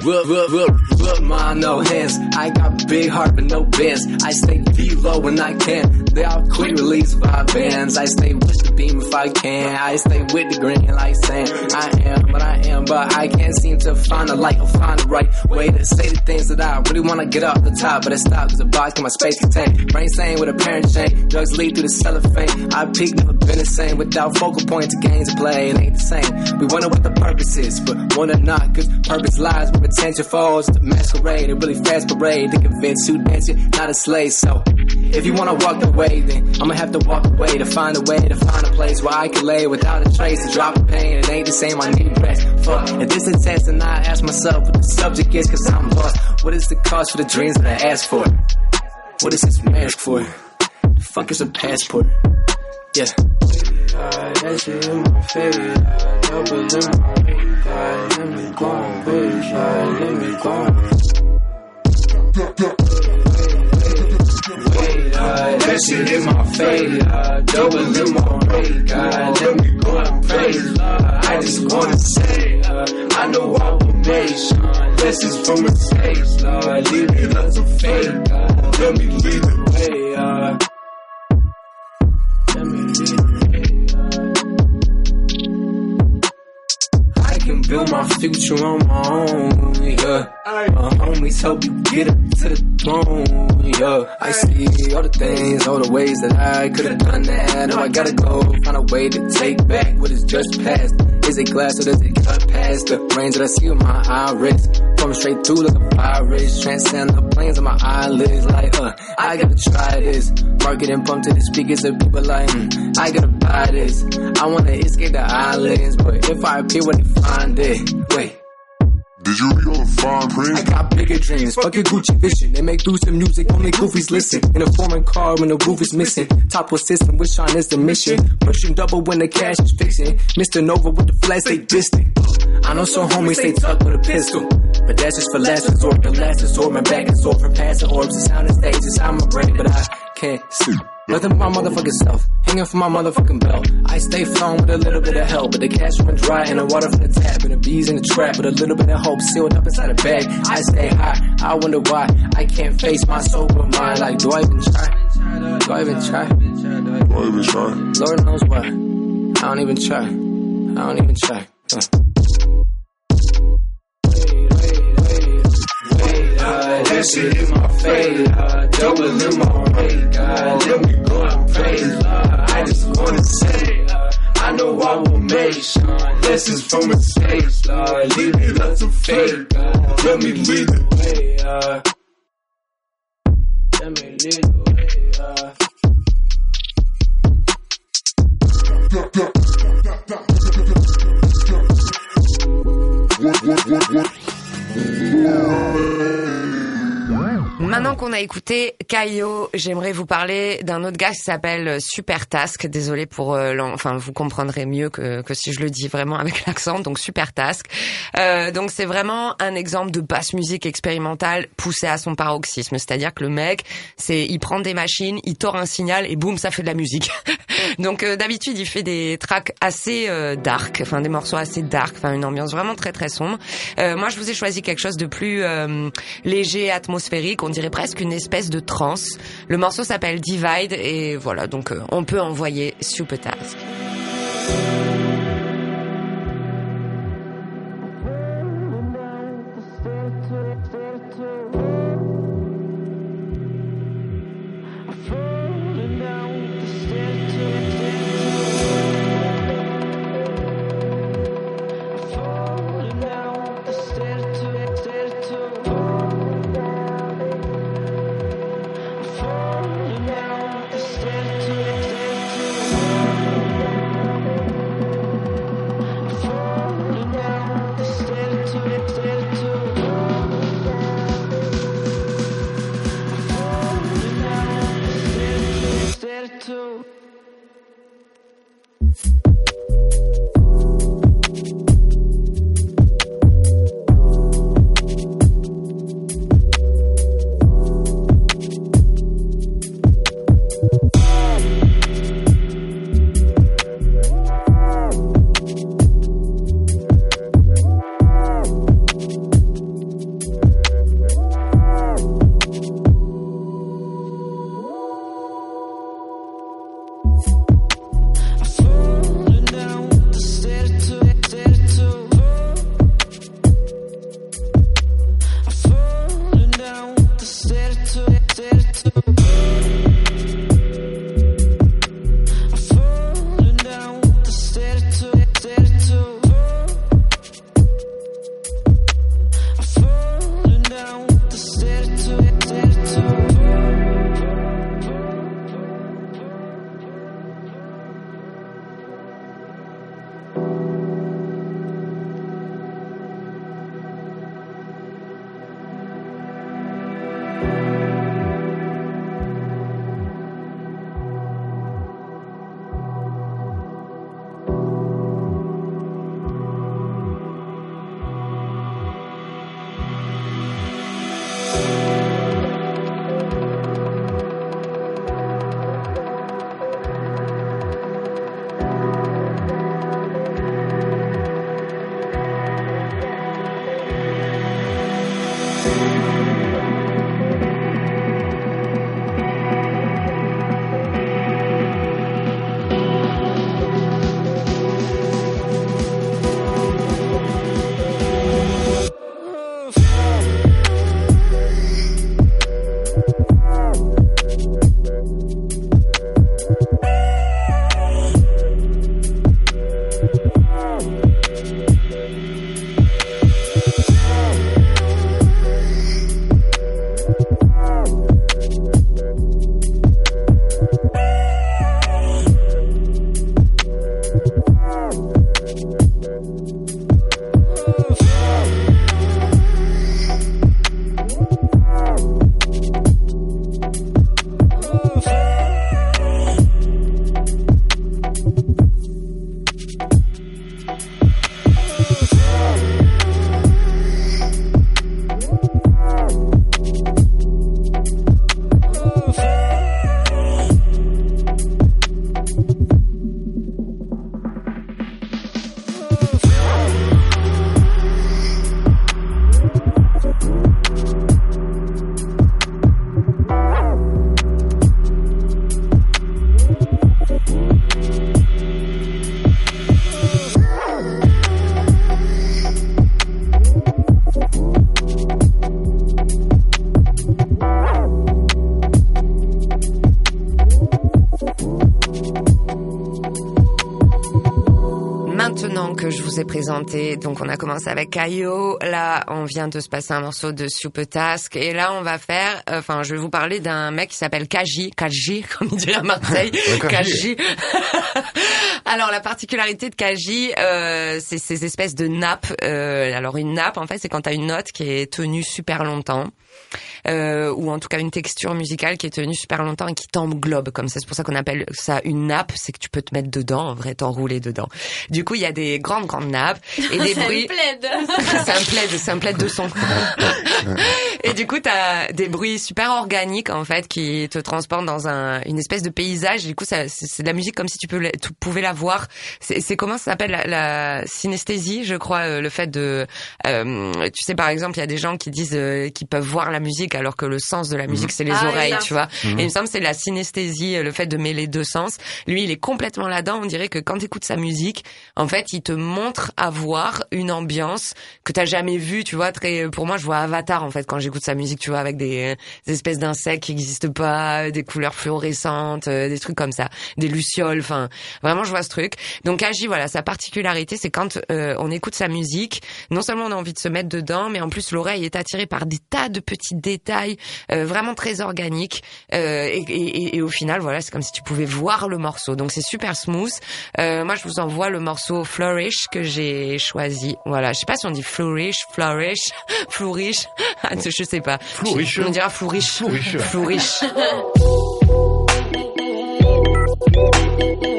Rub, rub, rub, rub my no hands. I got big heart but no bands. I stay low when I can. They all quick release five bands. I stay with the beam if I can. I stay with the green like sand. I am, but I am, but I can't seem to find the light or find the right way to say the things that I really wanna get off the top. But I stop cause the box in my space contain. Brain sane with a parent chain. Drugs lead through the cellophane. I peak, never been the same. Without focal points, games to play. It ain't the same. We wonder what the purpose is, but wanna not. Cause purpose lies attention falls. The masquerade, a really fast parade. To convince who dance it, not a slave. So if you wanna walk the way, then I'ma have to walk away to find a way to find a place where I can lay without a trace. To drop the pain, it ain't the same. I need rest. Fuck, if this is test, and I ask myself what the subject is, cause I'm lost. What is the cost for the dreams that I asked for? What is this mask for? The fuck is a passport? Yeah. That shit in my face, double in my let me go let me go that shit in my face, uh, double in my let me go I just wanna say, I know I will make sure lessons from mistakes, Lord, leave me lots of fake, let me lead the way, uh, build my future on my own, yeah. My homies help you get up to the throne, yeah. I see all the things, all the ways that I could have done that. Now I gotta go find a way to take back what is just past. Is it glass or does it cut past the range that I see with my iris? Coming straight through like a virus, transcend the planes of my eyelids. Like, uh, I gotta try this. Marketing pump to the speakers of people like, mm, I gotta buy this. I wanna escape the islands, but if I appear when they find it, wait. Did you read all the fine print? I got bigger dreams, fuck your Gucci vision. They make do some music, only goofies listen. In a foreign car when the roof is missing. Top with system, which on is the mission. Pushing double when the cash is fixing. Mr. Nova with the flash, they distant. I know some homies, they tuck with a pistol. But that's just for last resort. The last resort, my back is sore from passing orbs. The sound of stages, I'm a brain, but I can't see. Nothing but my motherfucking self, hanging from my motherfucking belt. I stay flown with a little bit of help, but the cash run dry and the water from the tap and the bees in the trap with a little bit of hope sealed up inside a bag. I stay high, I wonder why I can't face my sober mind. Like, do I even try? Do I even try? Do I even try? Lord knows why. I don't even try. I don't even try. Uh. Uh, that in my face, uh, double in my rate, God, let me go and praise, uh, I just wanna say, uh, I know I will make sure lessons from mistakes, Lord, leave me lots of fake, uh, let me lead the way, uh, let me lead the way, uh. What, what, what, what? Maintenant qu'on a écouté Kayo, j'aimerais vous parler d'un autre gars qui s'appelle Super Task. Désolé pour, euh, l'en- enfin vous comprendrez mieux que, que si je le dis vraiment avec l'accent. Donc Super Task. Euh, donc c'est vraiment un exemple de basse musique expérimentale poussée à son paroxysme. C'est-à-dire que le mec, c'est il prend des machines, il tord un signal et boum, ça fait de la musique. Donc euh, d'habitude, il fait des tracks assez euh, dark, enfin des morceaux assez dark, enfin une ambiance vraiment très très sombre. Euh, moi, je vous ai choisi quelque chose de plus euh, léger, atmosphérique. On dirait presque une espèce de trance. Le morceau s'appelle Divide et voilà. Donc euh, on peut envoyer Super Présenté, donc on a commencé avec Kaio, là on vient de se passer un morceau de Super Task, et là on va faire, euh, enfin je vais vous parler d'un mec qui s'appelle Kaji, Kaji comme il dirait à Marseille. Kaji. alors la particularité de Kaji, euh, c'est ces espèces de nappes. Euh, alors une nappe en fait c'est quand t'as une note qui est tenue super longtemps. Euh, ou en tout cas une texture musicale qui est tenue super longtemps et qui t'englobe comme ça. C'est pour ça qu'on appelle ça une nappe, c'est que tu peux te mettre dedans, en vrai, t'enrouler dedans. Du coup, il y a des grandes grandes nappes et des Ça me bruits. plaide. c'est un plaid, c'est un plaid de son. et du coup, t'as des bruits super organiques en fait qui te transportent dans un, une espèce de paysage. Du coup, ça, c'est de la musique comme si tu, peux, tu pouvais la voir. C'est c'est comment ça s'appelle la, la synesthésie, je crois, euh, le fait de, euh, tu sais, par exemple, il y a des gens qui disent euh, qu'ils peuvent voir la musique alors que le sens de la musique c'est les Ah, oreilles, tu vois. Mhm. Et il me semble que c'est la synesthésie, euh, le fait de mêler deux sens. Lui, il est complètement là-dedans. On dirait que quand tu écoutes sa musique, en fait, il te montre à voir une ambiance que t'as jamais vue, tu vois. Très, pour moi, je vois Avatar en fait quand j'écoute sa musique, tu vois, avec des, des espèces d'insectes qui n'existent pas, des couleurs fluorescentes, euh, des trucs comme ça, des lucioles. Enfin, vraiment, je vois ce truc. Donc, Agi, voilà, sa particularité, c'est quand euh, on écoute sa musique, non seulement on a envie de se mettre dedans, mais en plus l'oreille est attirée par des tas de petits détails euh, vraiment très organiques. Euh, et, et- et au final, voilà, c'est comme si tu pouvais voir le morceau. Donc c'est super smooth. Euh, moi, je vous envoie le morceau Flourish que j'ai choisi. Voilà, je sais pas si on dit flourish, flourish, flourish. Ah, je sais pas. Flourish. On dira flourish. Flourish. Flourish.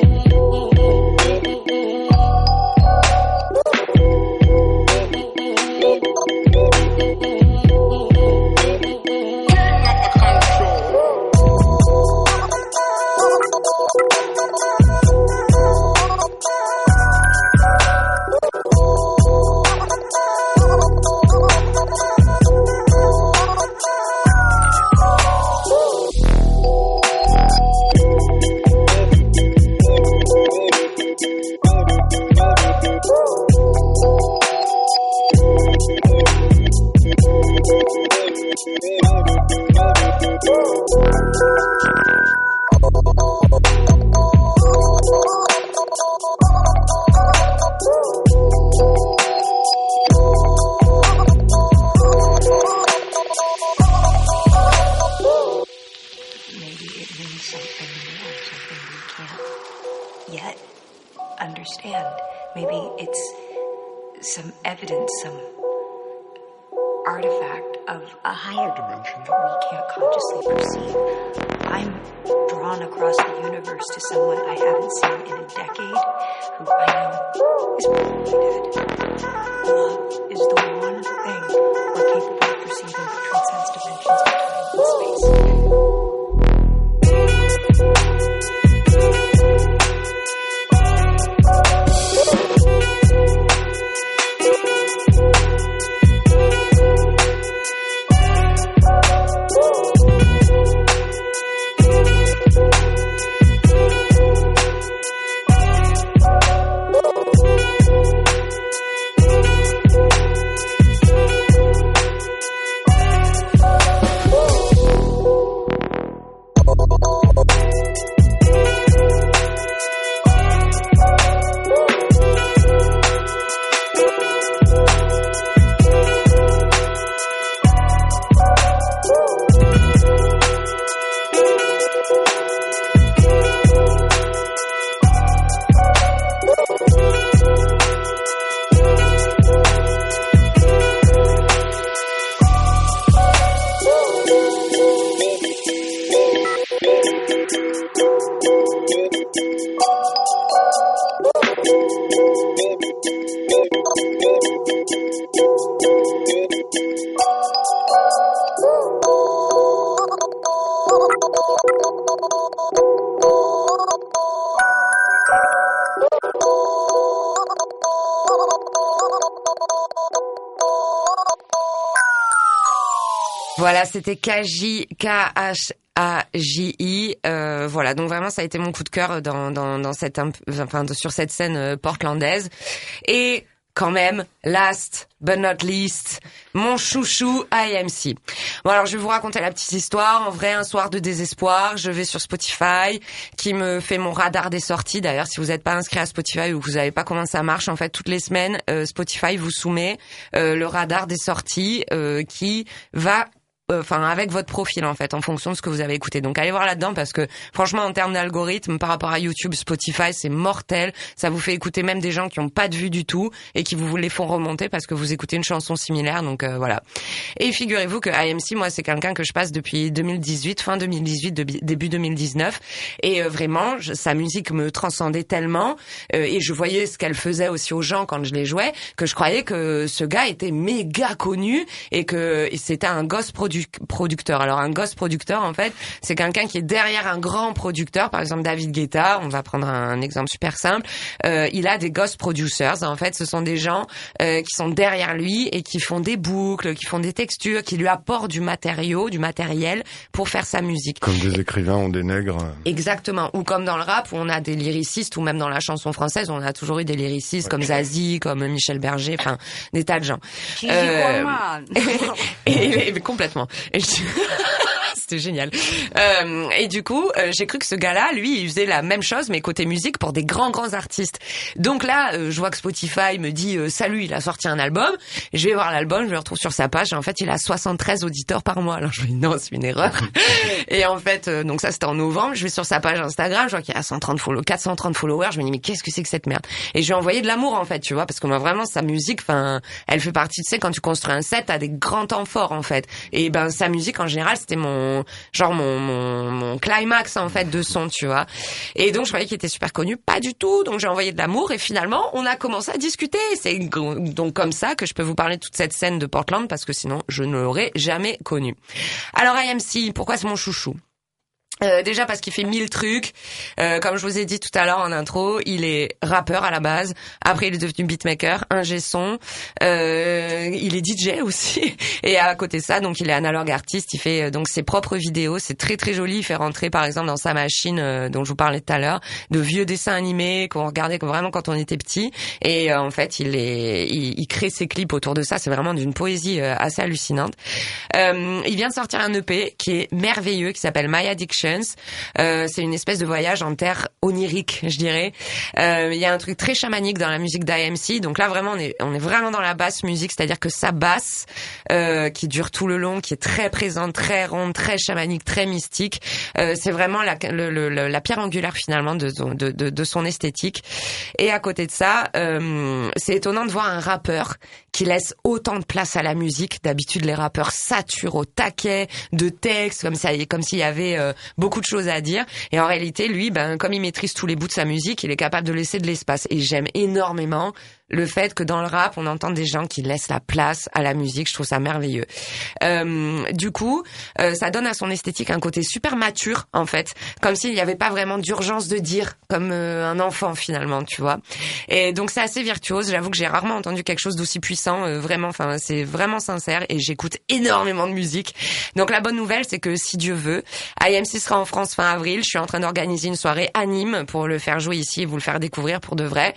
C'était KJ, K-H-A-J-I. Euh, voilà, donc vraiment, ça a été mon coup de cœur dans, dans, dans cette, enfin, sur cette scène euh, portlandaise. Et quand même, last but not least, mon chouchou IMC. Bon alors je vais vous raconter la petite histoire. En vrai, un soir de désespoir, je vais sur Spotify, qui me fait mon radar des sorties. D'ailleurs, si vous n'êtes pas inscrit à Spotify ou que vous savez pas comment ça marche, en fait, toutes les semaines, euh, Spotify vous soumet euh, le radar des sorties euh, qui va enfin avec votre profil en fait, en fonction de ce que vous avez écouté. Donc allez voir là-dedans parce que franchement en termes d'algorithme par rapport à YouTube, Spotify, c'est mortel. Ça vous fait écouter même des gens qui ont pas de vue du tout et qui vous les font remonter parce que vous écoutez une chanson similaire. Donc euh, voilà. Et figurez-vous que IMC, moi c'est quelqu'un que je passe depuis 2018, fin 2018, début 2019, et euh, vraiment sa musique me transcendait tellement et je voyais ce qu'elle faisait aussi aux gens quand je les jouais que je croyais que ce gars était méga connu et que c'était un gosse producteur. Alors un gosse producteur, en fait, c'est quelqu'un qui est derrière un grand producteur, par exemple David Guetta. On va prendre un exemple super simple. Euh, il a des ghost producers. En fait, ce sont des gens euh, qui sont derrière lui et qui font des boucles, qui font des textures, qui lui apportent du matériau, du matériel pour faire sa musique. Comme des écrivains ont des nègres. Exactement. Ou comme dans le rap où on a des lyricistes, ou même dans la chanson française, on a toujours eu des lyricistes comme Zazie, comme Michel Berger, enfin des tas de gens. Euh, et, et, complètement. Et C'était génial. Euh, et du coup, euh, j'ai cru que ce gars-là, lui, il faisait la même chose, mais côté musique pour des grands, grands artistes. Donc là, euh, je vois que Spotify me dit salut, il a sorti un album. Je vais voir l'album, je le retrouve sur sa page. Et en fait, il a 73 auditeurs par mois. Alors je me dis non, c'est une erreur. et en fait, donc ça c'était en novembre. Je vais sur sa page Instagram, je vois qu'il a 130 follow 430 followers. Je me dis mais qu'est-ce que c'est que cette merde? Et je lui ai envoyé de l'amour en fait, tu vois, parce que moi vraiment sa musique, enfin, elle fait partie. Tu sais, quand tu construis un set, t'as des grands temps forts en fait. Et ben sa musique en général, c'était mon genre mon, mon, mon climax en fait de son, tu vois. Et donc je voyais qu'il était super connu, pas du tout. Donc j'ai envoyé de l'amour et finalement on a commencé à discuter. C'est donc comme ça que je peux vous parler de toute cette scène de Portland parce que sinon je ne l'aurais jamais connu. Alors IMC, pourquoi c'est mon chouchou? Euh, déjà parce qu'il fait mille trucs. Euh, comme je vous ai dit tout à l'heure en intro, il est rappeur à la base. Après, il est devenu beatmaker, ingé son. Euh, il est DJ aussi. Et à côté de ça, donc il est analogue artiste. Il fait euh, donc ses propres vidéos. C'est très très joli. Il fait rentrer par exemple dans sa machine euh, dont je vous parlais tout à l'heure de vieux dessins animés qu'on regardait vraiment quand on était petit. Et en fait, il est, il, il, crée ses clips autour de ça. C'est vraiment d'une poésie assez hallucinante. il vient de sortir un EP qui est merveilleux, qui s'appelle My Addiction euh, c'est une espèce de voyage en terre onirique, je dirais. Euh, il y a un truc très chamanique dans la musique d'IMC. Donc là, vraiment, on est, on est vraiment dans la basse musique, c'est-à-dire que sa basse, euh, qui dure tout le long, qui est très présente, très ronde, très chamanique, très mystique, c'est vraiment la, la pierre angulaire finalement de, de, de, de, son esthétique. Et à côté de ça, c'est étonnant de voir un rappeur qui laisse autant de place à la musique. D'habitude, les rappeurs saturent au taquet de textes, comme ça, comme s'il y avait beaucoup de choses à dire. Et en réalité, lui, ben, comme il maîtrise tous les bouts de sa musique, il est capable de laisser de l'espace. Et j'aime énormément le fait que dans le rap, on entend des gens qui laissent la place à la musique. Je trouve ça merveilleux. Euh, du coup, euh, ça donne à son esthétique un côté super mature, en fait, comme s'il n'y avait pas vraiment d'urgence de dire, comme euh, un enfant finalement, tu vois. Et donc c'est assez virtuose. J'avoue que j'ai rarement entendu quelque chose d'aussi puissant. Euh, vraiment, enfin, c'est vraiment sincère et j'écoute énormément de musique. Donc la bonne nouvelle, c'est que si Dieu veut, IMC sera en France fin avril. Je suis en train d'organiser une soirée à Nîmes pour le faire jouer ici et vous le faire découvrir pour de vrai.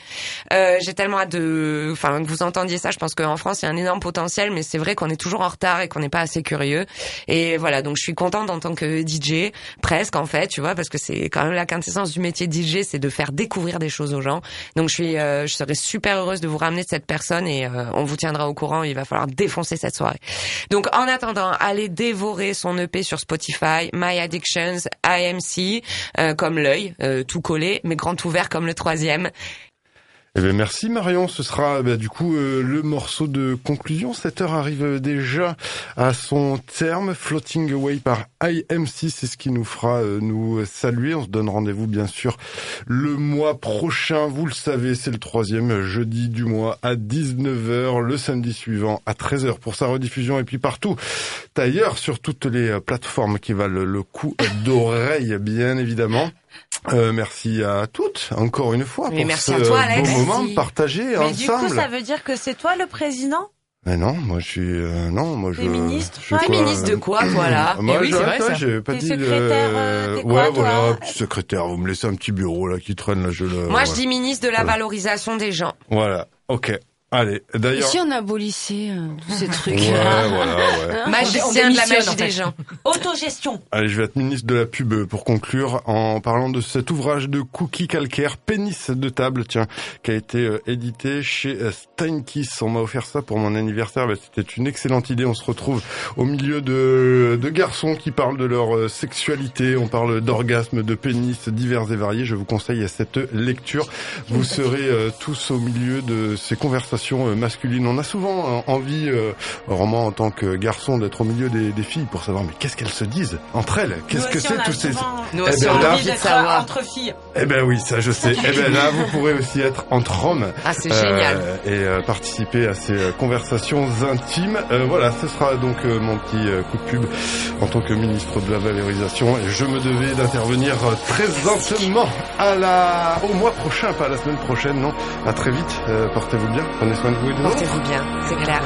j'ai tellement hâte de enfin, que vous entendiez ça. Je pense qu'en France, il y a un énorme potentiel, mais c'est vrai qu'on est toujours en retard et qu'on n'est pas assez curieux. Et voilà, donc je suis contente en tant que DJ, presque en fait, tu vois, parce que c'est quand même la quintessence du métier de DJ, c'est de faire découvrir des choses aux gens. Donc je suis, euh, je serais super heureuse de vous ramener cette personne et euh, on vous tiendra au courant. Il va falloir défoncer cette soirée. Donc en attendant, allez dévorer son EP sur Spotify, My Addictions, IMC, euh, comme l'œil, tout collé, mais grand ouvert comme le troisième. Eh bien, merci Marion. Ce sera bah, du coup euh, le morceau de conclusion. Cette heure arrive déjà à son terme. Floating Away par IMC, c'est ce qui nous fera euh, nous saluer. On se donne rendez-vous bien sûr le mois prochain. Vous le savez, c'est le troisième jeudi du mois à 19h, le samedi suivant à 13h pour sa rediffusion et puis partout ailleurs sur toutes les euh, plateformes qui valent le coup d'oreille, bien évidemment. Euh, merci à toutes, encore une fois, pour merci ce à toi, Alex. beau moment partagé Mais ensemble. du coup, ça veut dire que c'est toi le président? Mais non, moi je suis euh, non, moi je. T'es ministre, je quoi, ministre de quoi, toi là? Moi, oui, c'est vrai ça. j'ai pas dit. secrétaire, le- euh, ouais, voilà, petit secrétaire. Vous me laissez un petit bureau là qui traîne là, je le. Moi, ouais. je dis ministre de la valorisation des gens. Voilà. Ok. Allez, d'ailleurs. si on abolissait euh, tous ces trucs Ouais, voilà, ouais. Magicien de la magie en fait. des gens. Autogestion. Allez, je vais être ministre de la pub pour conclure en parlant de cet ouvrage de Cookie Calcaire, Pénis de table, tiens, qui a été euh, édité chez euh, Steinkiss. On m'a offert ça pour mon anniversaire. Bah, C'était une excellente idée. On se retrouve au milieu de, de garçons qui parlent de leur euh, sexualité. On parle d'orgasmes, de pénis divers et variés. Je vous conseille cette lecture. Vous serez euh, tous au milieu de ces conversations euh, masculines. On a souvent euh, envie, euh, vraiment en tant que garçon, d'être au milieu des, des filles pour savoir mais qu'est-ce qu'elles se disent entre elles? Qu'est-ce que c'est tous ces Nous Eh aussi, ben on a envie d'être entre filles. Eh ben oui, ça je sais. Eh ben là, vous pourrez aussi être entre hommes. Ah, c'est génial. et euh, participer à ces euh, conversations intimes. Euh, voilà, ce sera donc euh, mon petit euh, coup de pub en tant que ministre de la valorisation. Et je me devais d'intervenir euh, présentement à la au mois prochain, pas à la semaine prochaine, non. À très vite. Euh, Portez-vous bien. Prenez soin de vous. Portez-vous bien, c'est clair.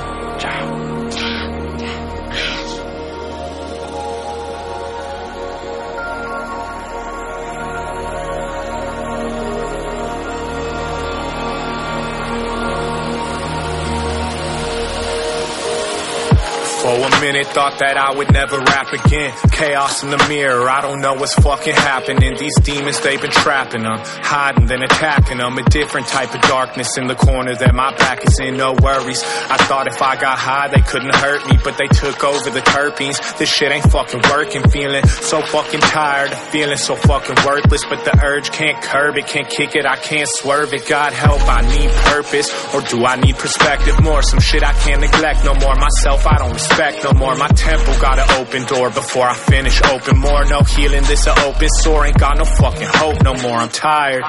For a minute, thought that I would never rap again. Chaos in the mirror, I don't know what's fucking happening. These demons, they've been trapping them, hiding, then attacking them. A different type of darkness in the corner that my back is in, no worries. I thought if I got high, they couldn't hurt me, but they took over the terpenes. This shit ain't fucking working, feeling so fucking tired, feeling so fucking worthless, but the urge can't curb it, can't kick it, I can't swerve it. God help, I need purpose, or do I need perspective more? Some shit I can't neglect no more. Myself, I don't respect no more. My temple got an open door before I finish. Open more, no healing. This a open sore. Ain't got no fucking hope no more. I'm tired.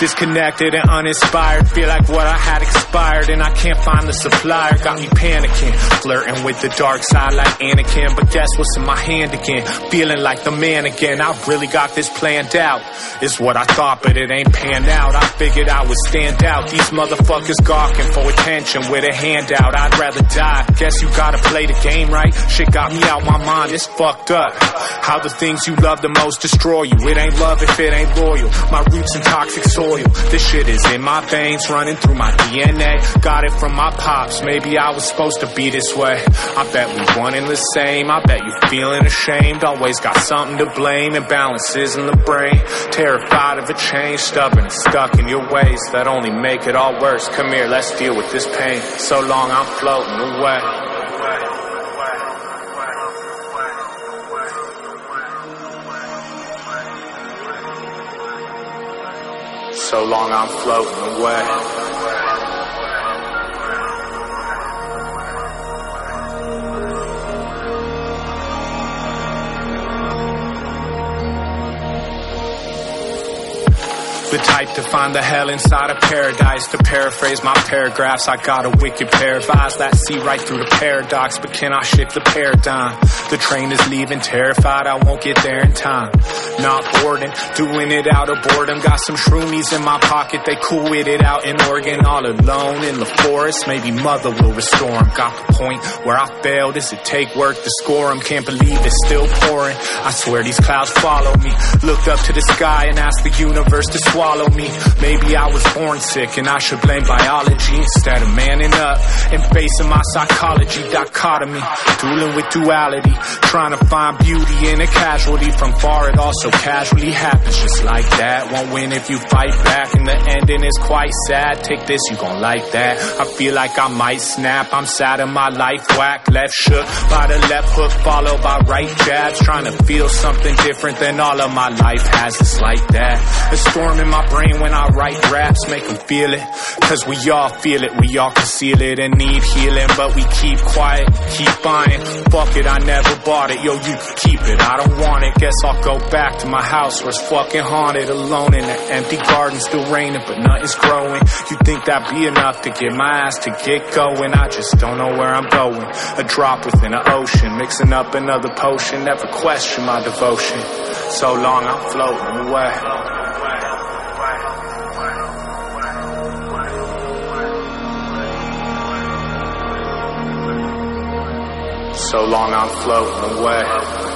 Disconnected and uninspired. Feel like what I had expired and I can't find the supplier. Got me panicking. Flirting with the dark side like Anakin. But guess what's in my hand again? Feeling like the man again. I really got this planned out. Is what I thought, but it ain't panned out. I figured I would stand out. These motherfuckers gawking for attention with a handout. I'd rather die. Guess you gotta play the game right. Shit got me out my mind. It's fucked up. How the things you love the most destroy you. It ain't love if it ain't loyal. My roots in toxic soil. This shit is in my veins, running through my DNA. Got it from my pops. Maybe I was supposed to be this way. I bet we one and the same. I bet you feeling ashamed. Always got something to blame. Imbalances in the brain. Terrified of a change. Stubborn stuck in your ways that only make it all worse. Come here, let's deal with this pain. So long I'm floating away. So long I'm floating away. The type to find the hell inside of paradise. To paraphrase my paragraphs, I got a wicked pair of eyes that see right through the paradox, but can I shift the paradigm. The train is leaving, terrified I won't get there in time. Not boarding, doing it out of boredom. Got some shroomies in my pocket, they cool with it out in Oregon, all alone in the forest. Maybe mother will restore 'em. Got the point where I failed. Does it take work to score 'em? Can't believe it's still pouring. I swear these clouds follow me. Looked up to the sky and asked the universe to swallow me. Maybe I was born sick and I should blame biology instead of manning up and facing my psychology dichotomy. Dueling with duality, trying to find beauty in a casualty from far. It also casually happens just like that. Won't win if you fight back, and the ending is quite sad. Take this, you gon' like that. I feel like I might snap. I'm sad in my life, whack, left shook by the left hook, followed by right jabs. Trying to feel something different than all of my life has. It's like that. A storm in my brain when I write raps, make them feel it. Cause we all feel it, we all conceal it and need healing. But we keep quiet, keep buying. Fuck it, I never bought it. Yo, you keep it, I don't want it. Guess I'll go back to my house where it's fucking haunted. Alone in an empty garden, still raining, but nothing's growing. You think that'd be enough to get my ass to get going? I just don't know where I'm going. A drop within an ocean, mixing up another potion. Never question my devotion. So long I'm floating away. So long I'm floating away.